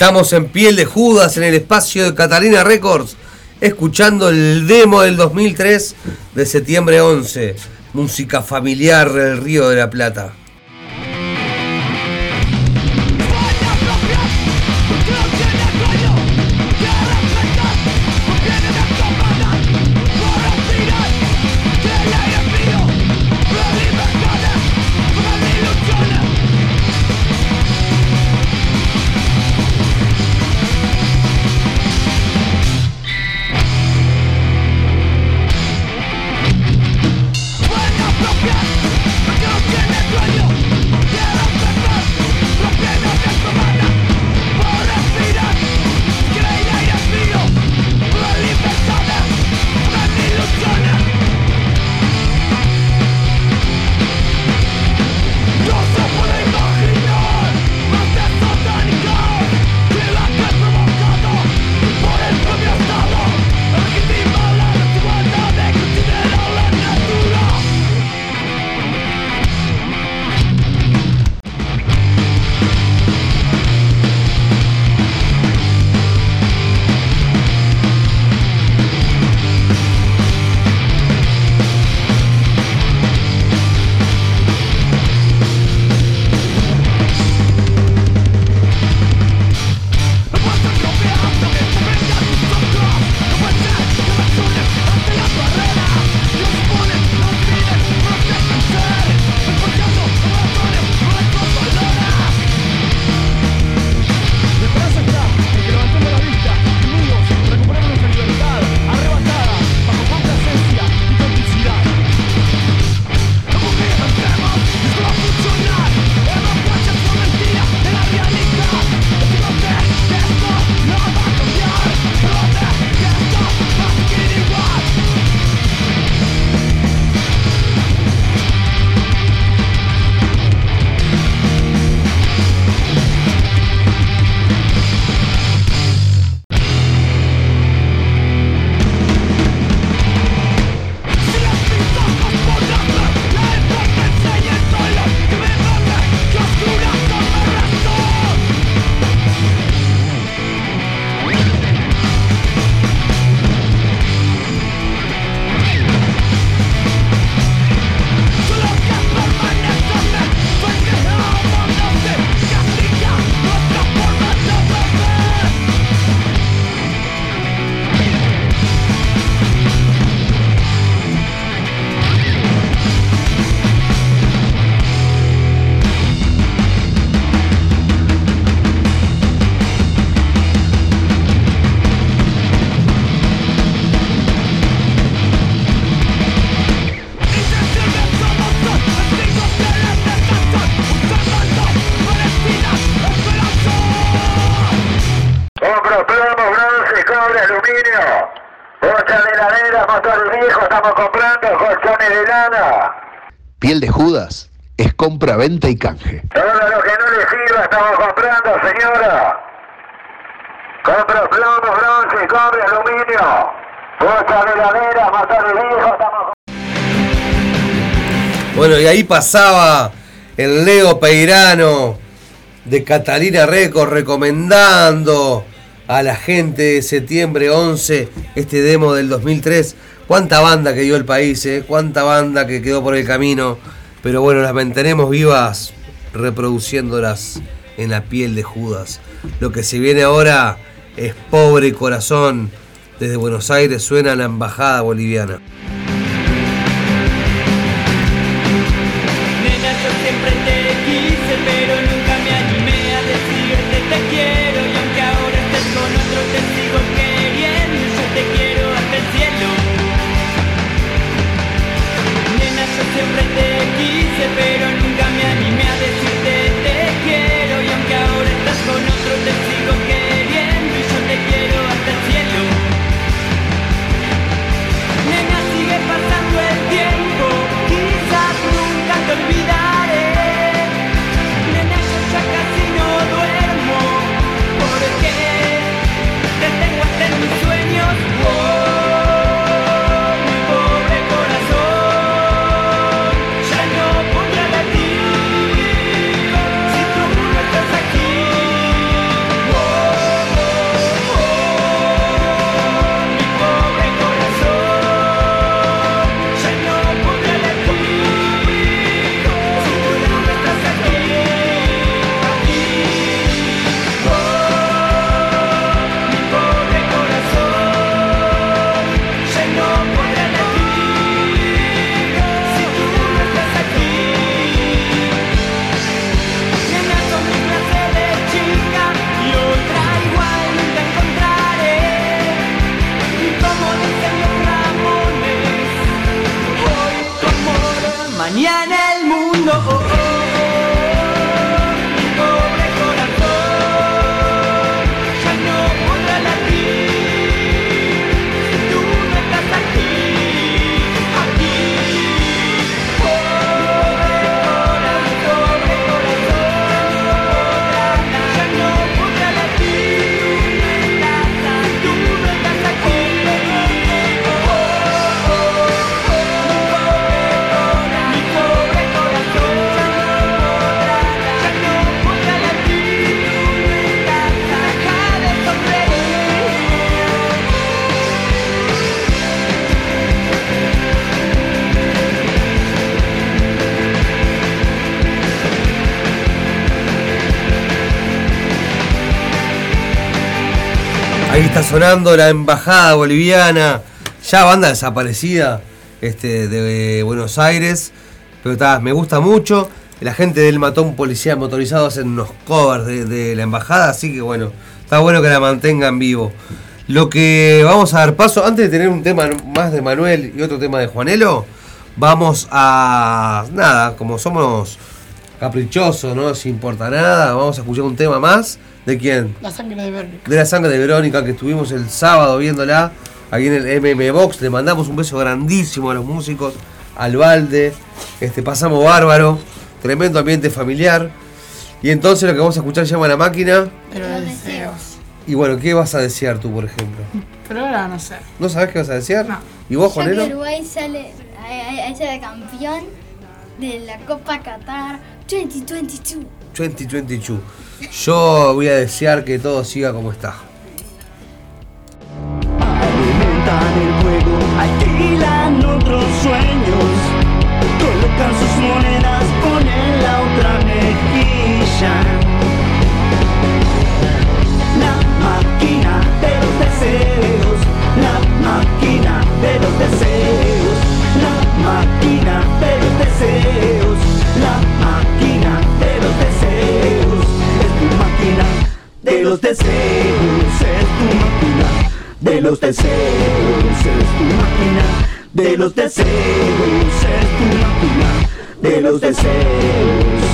Estamos en piel de Judas en el espacio de Catalina Records, escuchando el demo del 2003 de septiembre 11, música familiar del Río de la Plata. Venta y canje. Todo lo que no le sirva estamos comprando, señora. Compro plomo, bronce, cobre, aluminio. Bocha de heladera, motor viejo, estamos Bueno, y ahí pasaba el Leo Peirano de Catalina Records recomendando a la gente de septiembre 11 este demo del 2003. Cuánta banda que dio el país, ¿eh? cuánta banda que quedó por el camino. Pero bueno, las mantenemos vivas reproduciéndolas en la piel de Judas. Lo que se viene ahora es Pobre Corazón. Desde Buenos Aires suena la embajada boliviana. Sonando la embajada boliviana, ya banda desaparecida este, de Buenos Aires, pero está, me gusta mucho. La gente del Matón Policía Motorizado hacen unos covers de, de la embajada, así que bueno, está bueno que la mantengan vivo. Lo que vamos a dar paso, antes de tener un tema más de Manuel y otro tema de Juanelo, vamos a. Nada, como somos caprichosos, no nos importa nada, vamos a escuchar un tema más. ¿De quién? La sangre de Verónica. de la sangre de Verónica que estuvimos el sábado viéndola aquí en el MM Box. Le mandamos un beso grandísimo a los músicos, al balde. Este, pasamos bárbaro, tremendo ambiente familiar. Y entonces lo que vamos a escuchar se llama La Máquina. Pero de deseos. Y bueno, ¿qué vas a desear tú, por ejemplo? Pero ahora no sé. ¿No sabes qué vas a desear? ¿Y vos, Ya que? Uruguay sale, ahí- ahí sale campeón de la Copa Qatar 2022. 2022. Yo voy a desear que todo siga como está. Alimentan el juego, alquilan otros sueños, colocan sus monedas, ponen la otra mejilla. La máquina de los deseos, la máquina de los deseos, la máquina de los deseos, de los deseos, es tu máquina. De los deseos, es tu máquina. De los deseos, es tu máquina. De los deseos.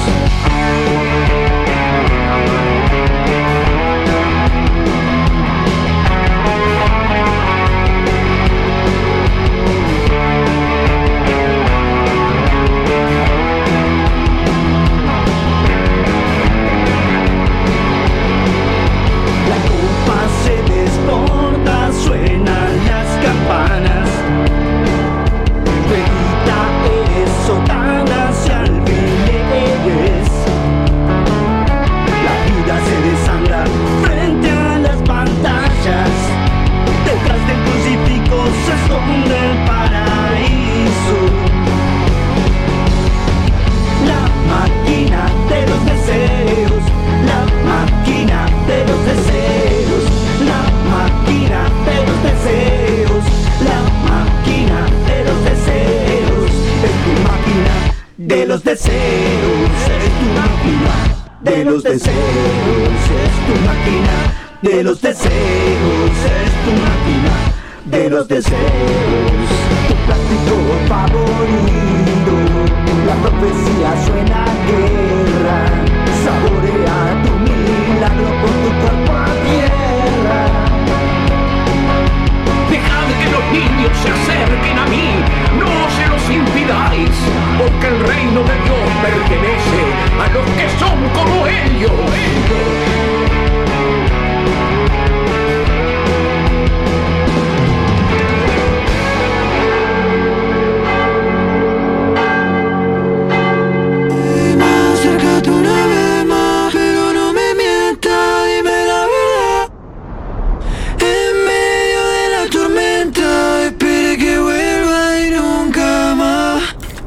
De los deseos es tu máquina, de los deseos es tu máquina, de los deseos es tu máquina, de los deseos, tu plástico favorito, la profecía suena a guerra, saborea los niños se acerquen a mí, no se los impidáis, porque el reino de Dios pertenece a los que son como ellos. Acércate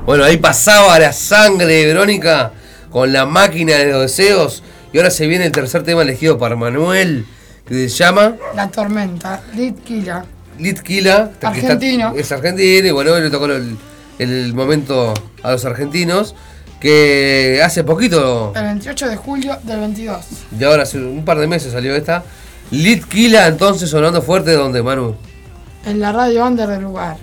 Bueno, ahí pasaba la sangre de Verónica con la máquina de los deseos. Y ahora se viene el tercer tema elegido para Manuel, que se llama La tormenta, que está- Argentino. es argentino y bueno, hoy le tocó el, el momento a los argentinos. Que hace poquito, El 28 de julio del 22. de ahora hace un par de meses salió esta. Litkila entonces sonando fuerte donde Manu. En la radio under del lugar.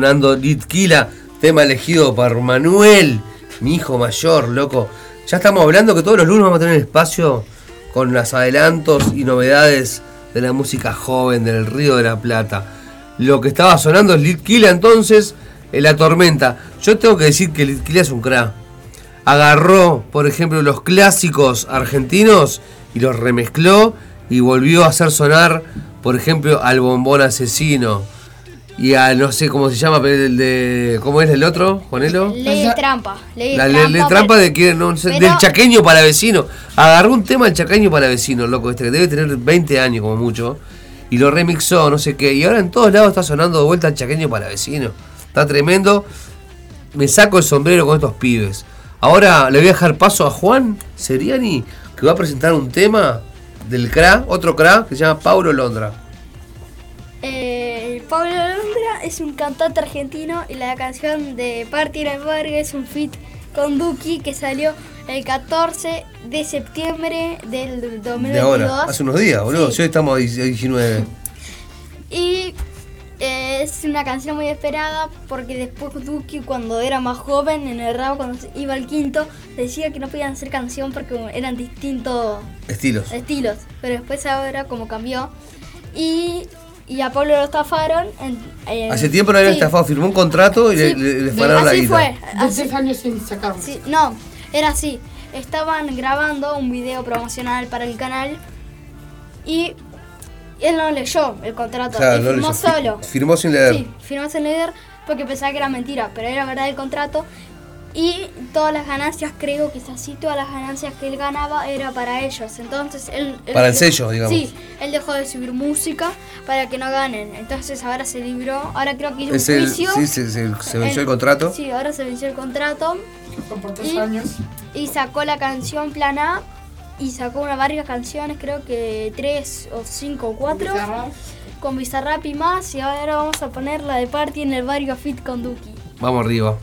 Sonando Litkila, tema elegido por Manuel, mi hijo mayor, loco. Ya estamos hablando que todos los lunes vamos a tener espacio con los adelantos y novedades de la música joven del Río de la Plata. Lo que estaba sonando es Litkila entonces, en La Tormenta. Yo tengo que decir que Litkila es un crack. Agarró, por ejemplo, los clásicos argentinos y los remezcló y volvió a hacer sonar, por ejemplo, al bombón asesino. Y a no sé cómo se llama, pero el de. ¿Cómo es el otro, Juanelo? Ley de trampa. Ley de La trampa. ley de trampa de que no sé, del chaqueño para vecino. Agarró un tema del chaqueño para vecino, loco, este que debe tener 20 años como mucho. Y lo remixó, no sé qué. Y ahora en todos lados está sonando de vuelta el chaqueño para vecino. Está tremendo. Me saco el sombrero con estos pibes. Ahora le voy a dejar paso a Juan Seriani, que va a presentar un tema del CRA, otro CRA, que se llama Paulo Londra. Pablo Londra es un cantante argentino y la canción de Partir al Barrio es un feat con Duki que salió el 14 de septiembre del 2022. De ahora, hace unos días, boludo. Sí. Hoy estamos a 19. Y eh, es una canción muy esperada porque después Duki cuando era más joven en el rap, cuando iba al quinto, decía que no podían hacer canción porque eran distintos Estilos. estilos. Pero después ahora como cambió. Y, y a Pablo lo estafaron. en- eh, Hace tiempo no habían sí. estado, firmó un contrato y le, Sí, le, le la así guita. fue. Hace años sin sacarlo. Sí, no, Era así, estaban grabando un video promocional para el canal y él no leyó el contrato, no firmó leyó, solo. firmó sin leer. Sí, firmó sin leer porque pensaba que era mentira, pero era verdad el contrato. Y todas las ganancias, creo que es así, todas las ganancias que él ganaba era para ellos. Entonces él... él Para el dejó- sello, digamos. Sí, él dejó de subir música para que no ganen. Entonces ahora se libró, ahora creo que hizo Es un el, juicio. sí, se, se- se venció el El- contrato. Sí, ahora se venció el contrato. Por tres Y- años. Y sacó la canción Plan A y sacó una varias canciones, creo que tres o cinco o cuatro. Con Bizarrap y más. Y ahora vamos a poner la de Party en el barrio Fit con Duki. Vamos arriba.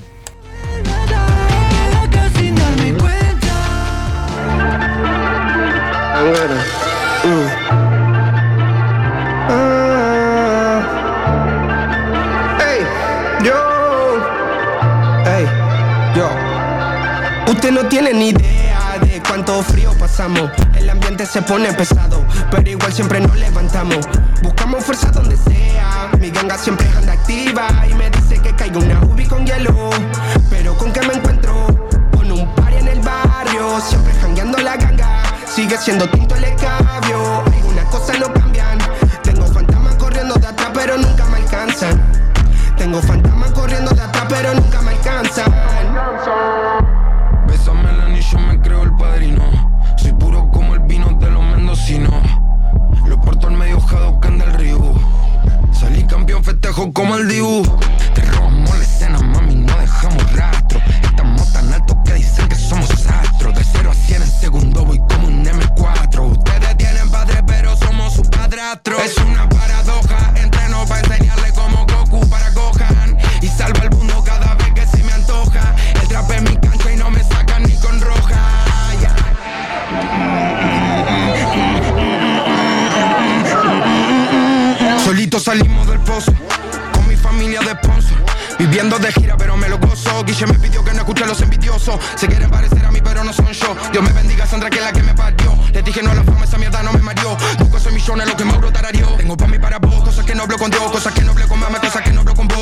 Usted no tiene ni idea de cuánto frío pasamos. El ambiente se pone pesado, pero igual siempre nos levantamos. Buscamos fuerza donde sea. Mi ganga siempre anda activa y me dice que caiga una ubi con hielo. Sigue siendo tinto el escabio. Algunas cosas no cambian. Tengo fantasmas corriendo de atrás, pero nunca me alcanzan. Tengo fantasmas corriendo de atrás, pero nunca me alcanzan. Bésame el anillo, me creo el padrino. Soy puro como el vino de los mendocinos. Lo porto al medio Hadouken del río. Salí campeón, festejo como el Dibu. Los envidiosos. Se quieren parecer a mí, pero no son yo. Dios me bendiga, Sandra, que es la que me parió. Les dije no a la fama, esa mierda no me mareó. Busco esos millones, lo que Mauro tarareó. Tengo pa' mí para vos, cosas que no hablo con Dios, cosas que no hablo con mamá,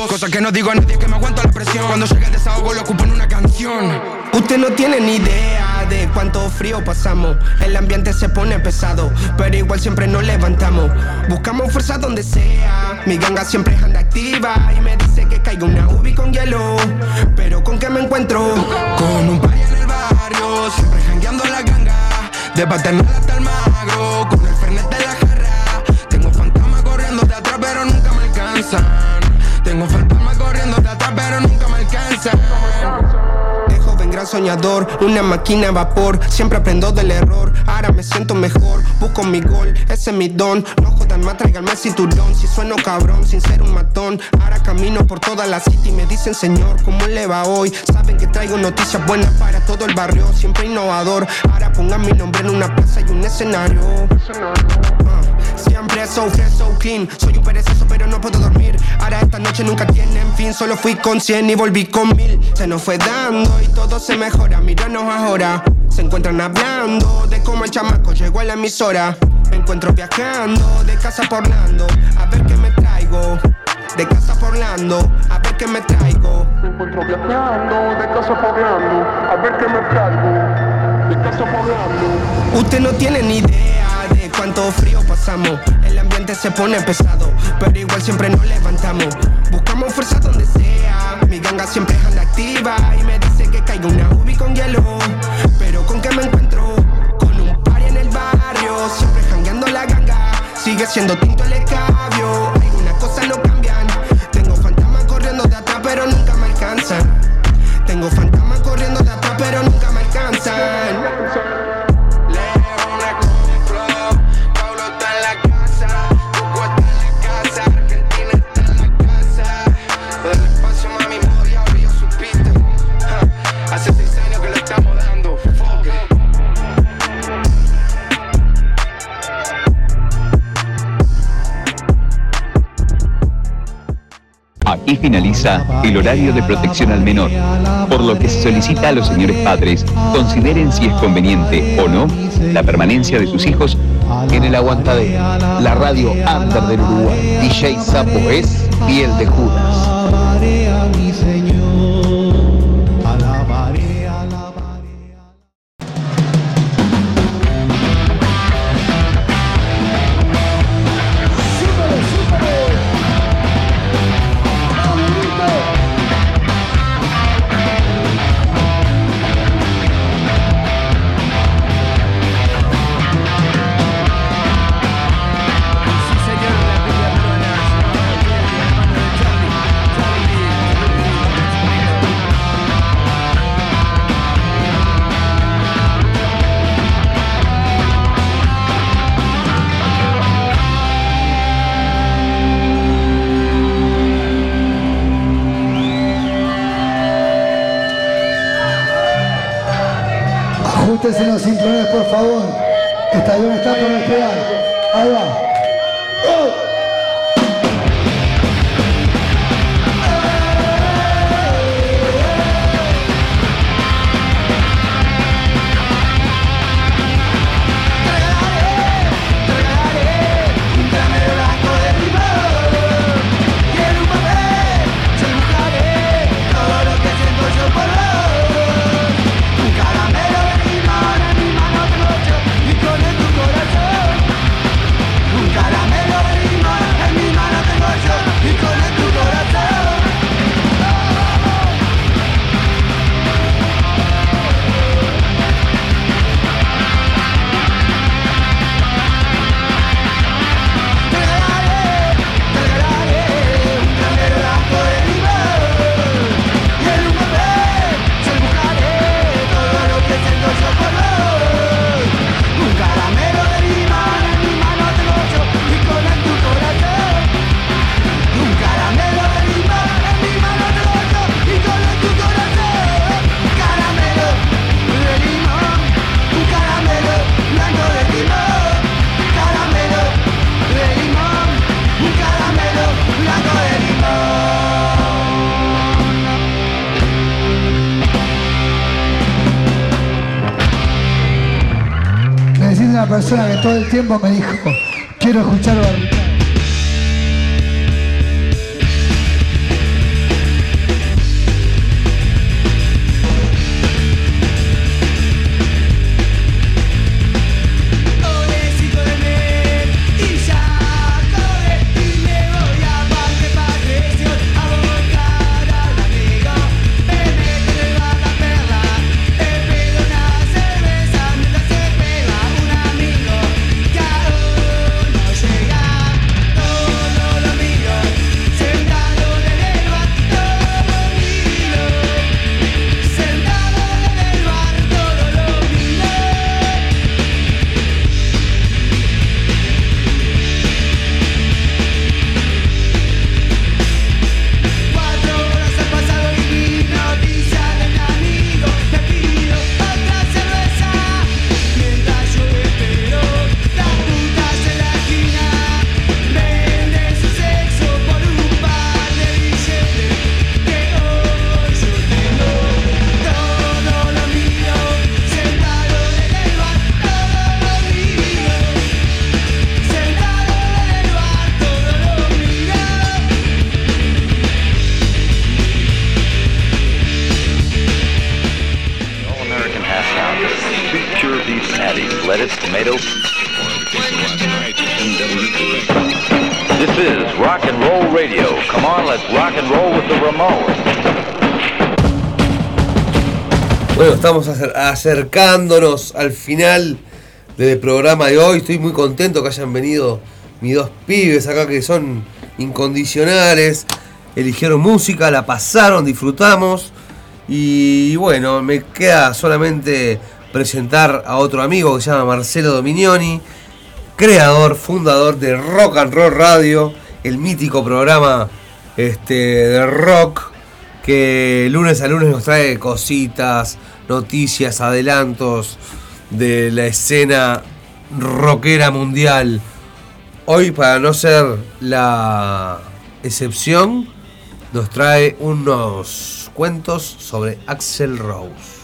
cosas que no digo a nadie, que me aguanto la presión. Cuando llega el desahogo, lo ocupo en una canción. Usted no tiene ni idea de cuánto frío pasamos. El ambiente se pone pesado, pero igual siempre nos levantamos. Buscamos fuerza donde sea. Mi ganga siempre anda activa y me dice que caiga una ubi con hielo. Pero con qué me encuentro? Con un party en el barrio, siempre jangueando la ganga. De paternal hasta el magro, con el fernet de la jarra. Tengo fantasmas corriendo de atrás, pero nunca me alcanzan. De joven gran soñador, una máquina a vapor. Siempre aprendo del error, ahora me siento mejor. Busco mi gol, ese es mi don. No jodan más, tráiganme cinturón. Si sueno cabrón, sin ser un matón. Ahora camino por toda la city me dicen, señor, ¿cómo le va hoy? Saben que traigo noticias buenas para todo el barrio. Siempre innovador. Ahora pongan mi nombre en una plaza y un escenario. Ah, Siempre so fresh, so clean. Soy un perezoso, pero no puedo dormir. Ahora esta noche nunca tienen fin. Solo fui con 100 y volví con mil. Se nos fue dando y todo se mejora. Míranos ahora. Se encuentran hablando de cómo el chamaco llegó a la emisora. Me encuentro viajando de casa por Orlando. A ver qué me traigo. De casa por Orlando. A ver qué me traigo. Me encuentro viajando de casa por Orlando. A ver qué me traigo. De casa por Orlando. Usted no tiene ni idea de cuánto frío pasamos. El ambiente se pone pesado, pero igual siempre nos levantamos. Buscamos fuerza donde sea. Mi ganga siempre anda activa y me dice que caiga una ubi con hielo. Pero con qué me encuentro? Con un party en el barrio, siempre jangueando la ganga. Sigue siendo tinto el finaliza el horario de protección al menor, por lo que se solicita a los señores padres consideren si es conveniente o no la permanencia de sus hijos En el aguantadero, la radio under del Uruguay. DJ Sapo es piel de Judas. Todo el tiempo me dijo, quiero escuchar Barricada. Estamos acer- acercándonos al final del programa de hoy. Estoy muy contento que hayan venido mis dos pibes acá que son incondicionales. Eligieron música, la pasaron, disfrutamos. Y bueno, me queda solamente presentar a otro amigo que se llama Marcelo Dominioni, creador, fundador de Rock and Roll Radio, el mítico programa este, de rock que lunes a lunes nos trae cositas, noticias, adelantos de la escena rockera mundial. Hoy, para no ser la excepción, nos trae unos cuentos sobre Axel Rose.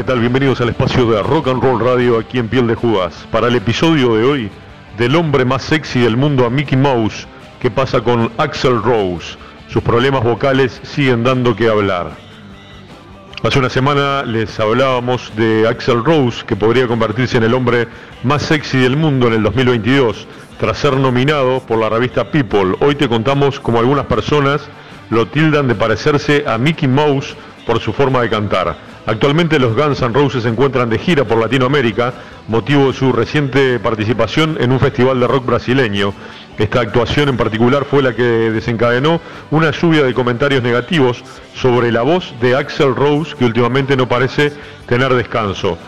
¿Qué tal? Bienvenidos al espacio de Rock and Roll Radio aquí en Piel de Judas. Para el episodio de hoy, del hombre más sexy del mundo a Mickey Mouse, ¿qué pasa con Axel Rose? Sus problemas vocales siguen dando que hablar. Hace una semana les hablábamos de Axel Rose, que podría convertirse en el hombre más sexy del mundo en el 2022, tras ser nominado por la revista People. Hoy te contamos cómo algunas personas lo tildan de parecerse a Mickey Mouse por su forma de cantar. Actualmente los Guns N' Roses se encuentran de gira por Latinoamérica, motivo de su reciente participación en un festival de rock brasileño. Esta actuación en particular fue la que desencadenó una lluvia de comentarios negativos sobre la voz de Axel Rose, que últimamente no parece tener descanso.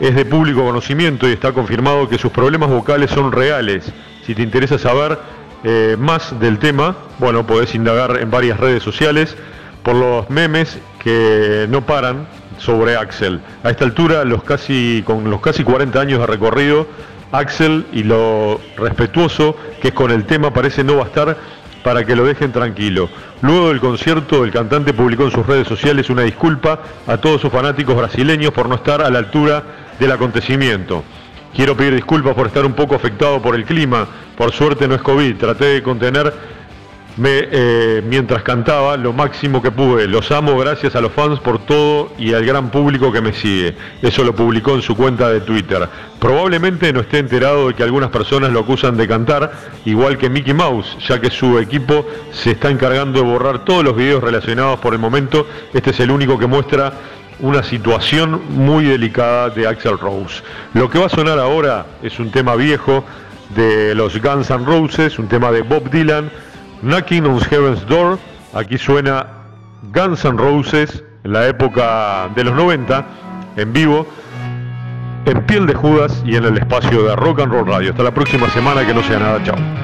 Es de público conocimiento y está confirmado que sus problemas vocales son reales. Si te interesa saber eh, más del tema, bueno, podés indagar en varias redes sociales por los memes que no paran sobre Axel. A esta altura, los casi, con los casi 40 años de recorrido, Axel y lo respetuoso que es con el tema parece no bastar para que lo dejen tranquilo. Luego del concierto, el cantante publicó en sus redes sociales una disculpa a todos sus fanáticos brasileños por no estar a la altura del acontecimiento. Quiero pedir disculpas por estar un poco afectado por el clima. Por suerte no es COVID. Traté de contenerme eh, mientras cantaba lo máximo que pude. Los amo gracias a los fans por todo y al gran público que me sigue. Eso lo publicó en su cuenta de Twitter. Probablemente no esté enterado de que algunas personas lo acusan de cantar, igual que Mickey Mouse, ya que su equipo se está encargando de borrar todos los videos relacionados por el momento. Este es el único que muestra una situación muy delicada de Axel Rose. Lo que va a sonar ahora es un tema viejo de los Guns N' Roses, un tema de Bob Dylan, Knocking on Heaven's Door. Aquí suena Guns N' Roses en la época de los 90, en vivo, en piel de Judas y en el espacio de Rock and Roll Radio. Hasta la próxima semana, que no sea nada, chao.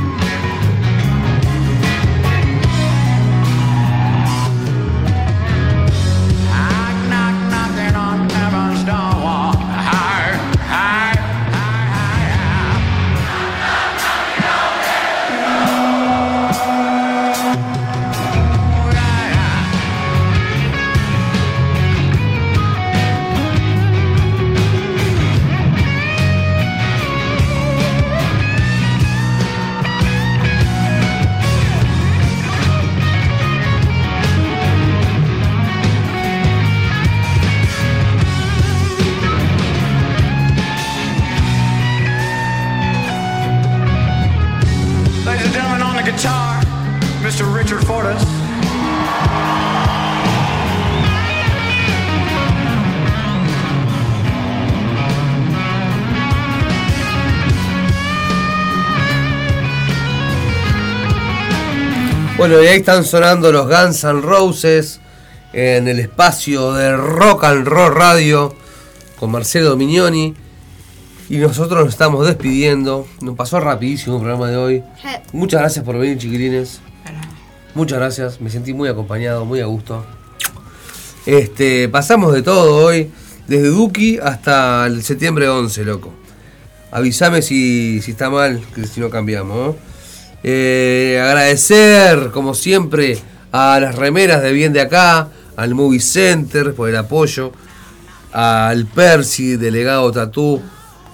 Bueno, y ahí están sonando los Guns N' Roses en el espacio de Rock and Roll Radio con Marcelo Dominioni. Y nosotros nos estamos despidiendo. Nos pasó rapidísimo el programa de hoy. Muchas gracias por venir, chiquilines. Muchas gracias. Me sentí muy acompañado, muy a gusto. Este, pasamos de todo hoy, desde Duki hasta el septiembre 11, loco. Avísame si, si está mal, que si no cambiamos. Eh, agradecer, como siempre, a las remeras de Bien de Acá, al Movie Center por el apoyo, al Percy, delegado Tatú,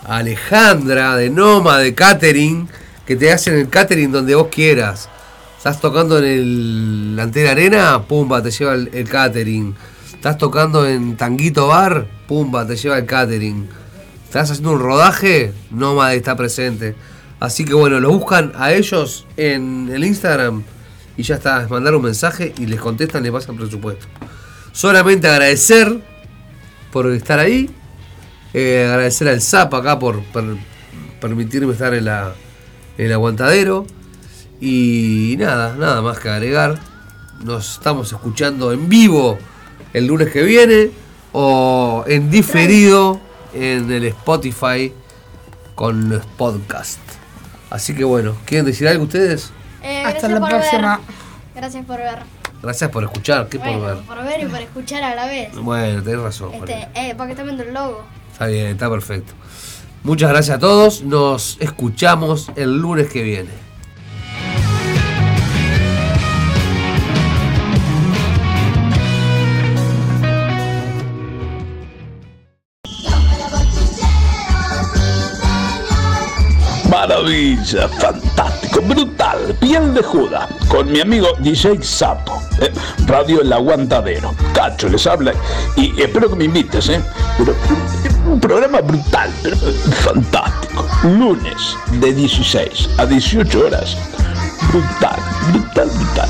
a Alejandra de Noma, de Catering, que te hacen el catering donde vos quieras. Estás tocando en el la Antena Arena, pumba, te lleva el, el catering. Estás tocando en Tanguito Bar, pumba, te lleva el catering. Estás haciendo un rodaje, Nómade está presente. Así que bueno, lo buscan a ellos en el Instagram y ya está, es mandar un mensaje y les contestan, les pasan presupuesto. Solamente agradecer por estar ahí, eh, agradecer al ZAP acá por per- permitirme estar en, en el aguantadero. Y nada, nada más que agregar. Nos estamos escuchando en vivo el lunes que viene o en diferido en el Spotify con los podcasts. Así que bueno, ¿quieren decir algo ustedes? Eh, Hasta la próxima. ver. Gracias por ver. Gracias por escuchar, ¿qué por ver? por ver y por escuchar a la vez. Bueno, tenés razón. Este, eh, porque están viendo el logo. Está bien, está perfecto. Muchas gracias a todos. Nos escuchamos el lunes que viene. Maravilla, fantástico, brutal, piel de Judas, con mi amigo DJ Sapo, eh, Radio El Aguantadero. Cacho les habla y espero que me invites, ¿eh? Pero, un programa brutal, pero, fantástico. Lunes de 16 a 18 horas. Brutal, brutal, brutal.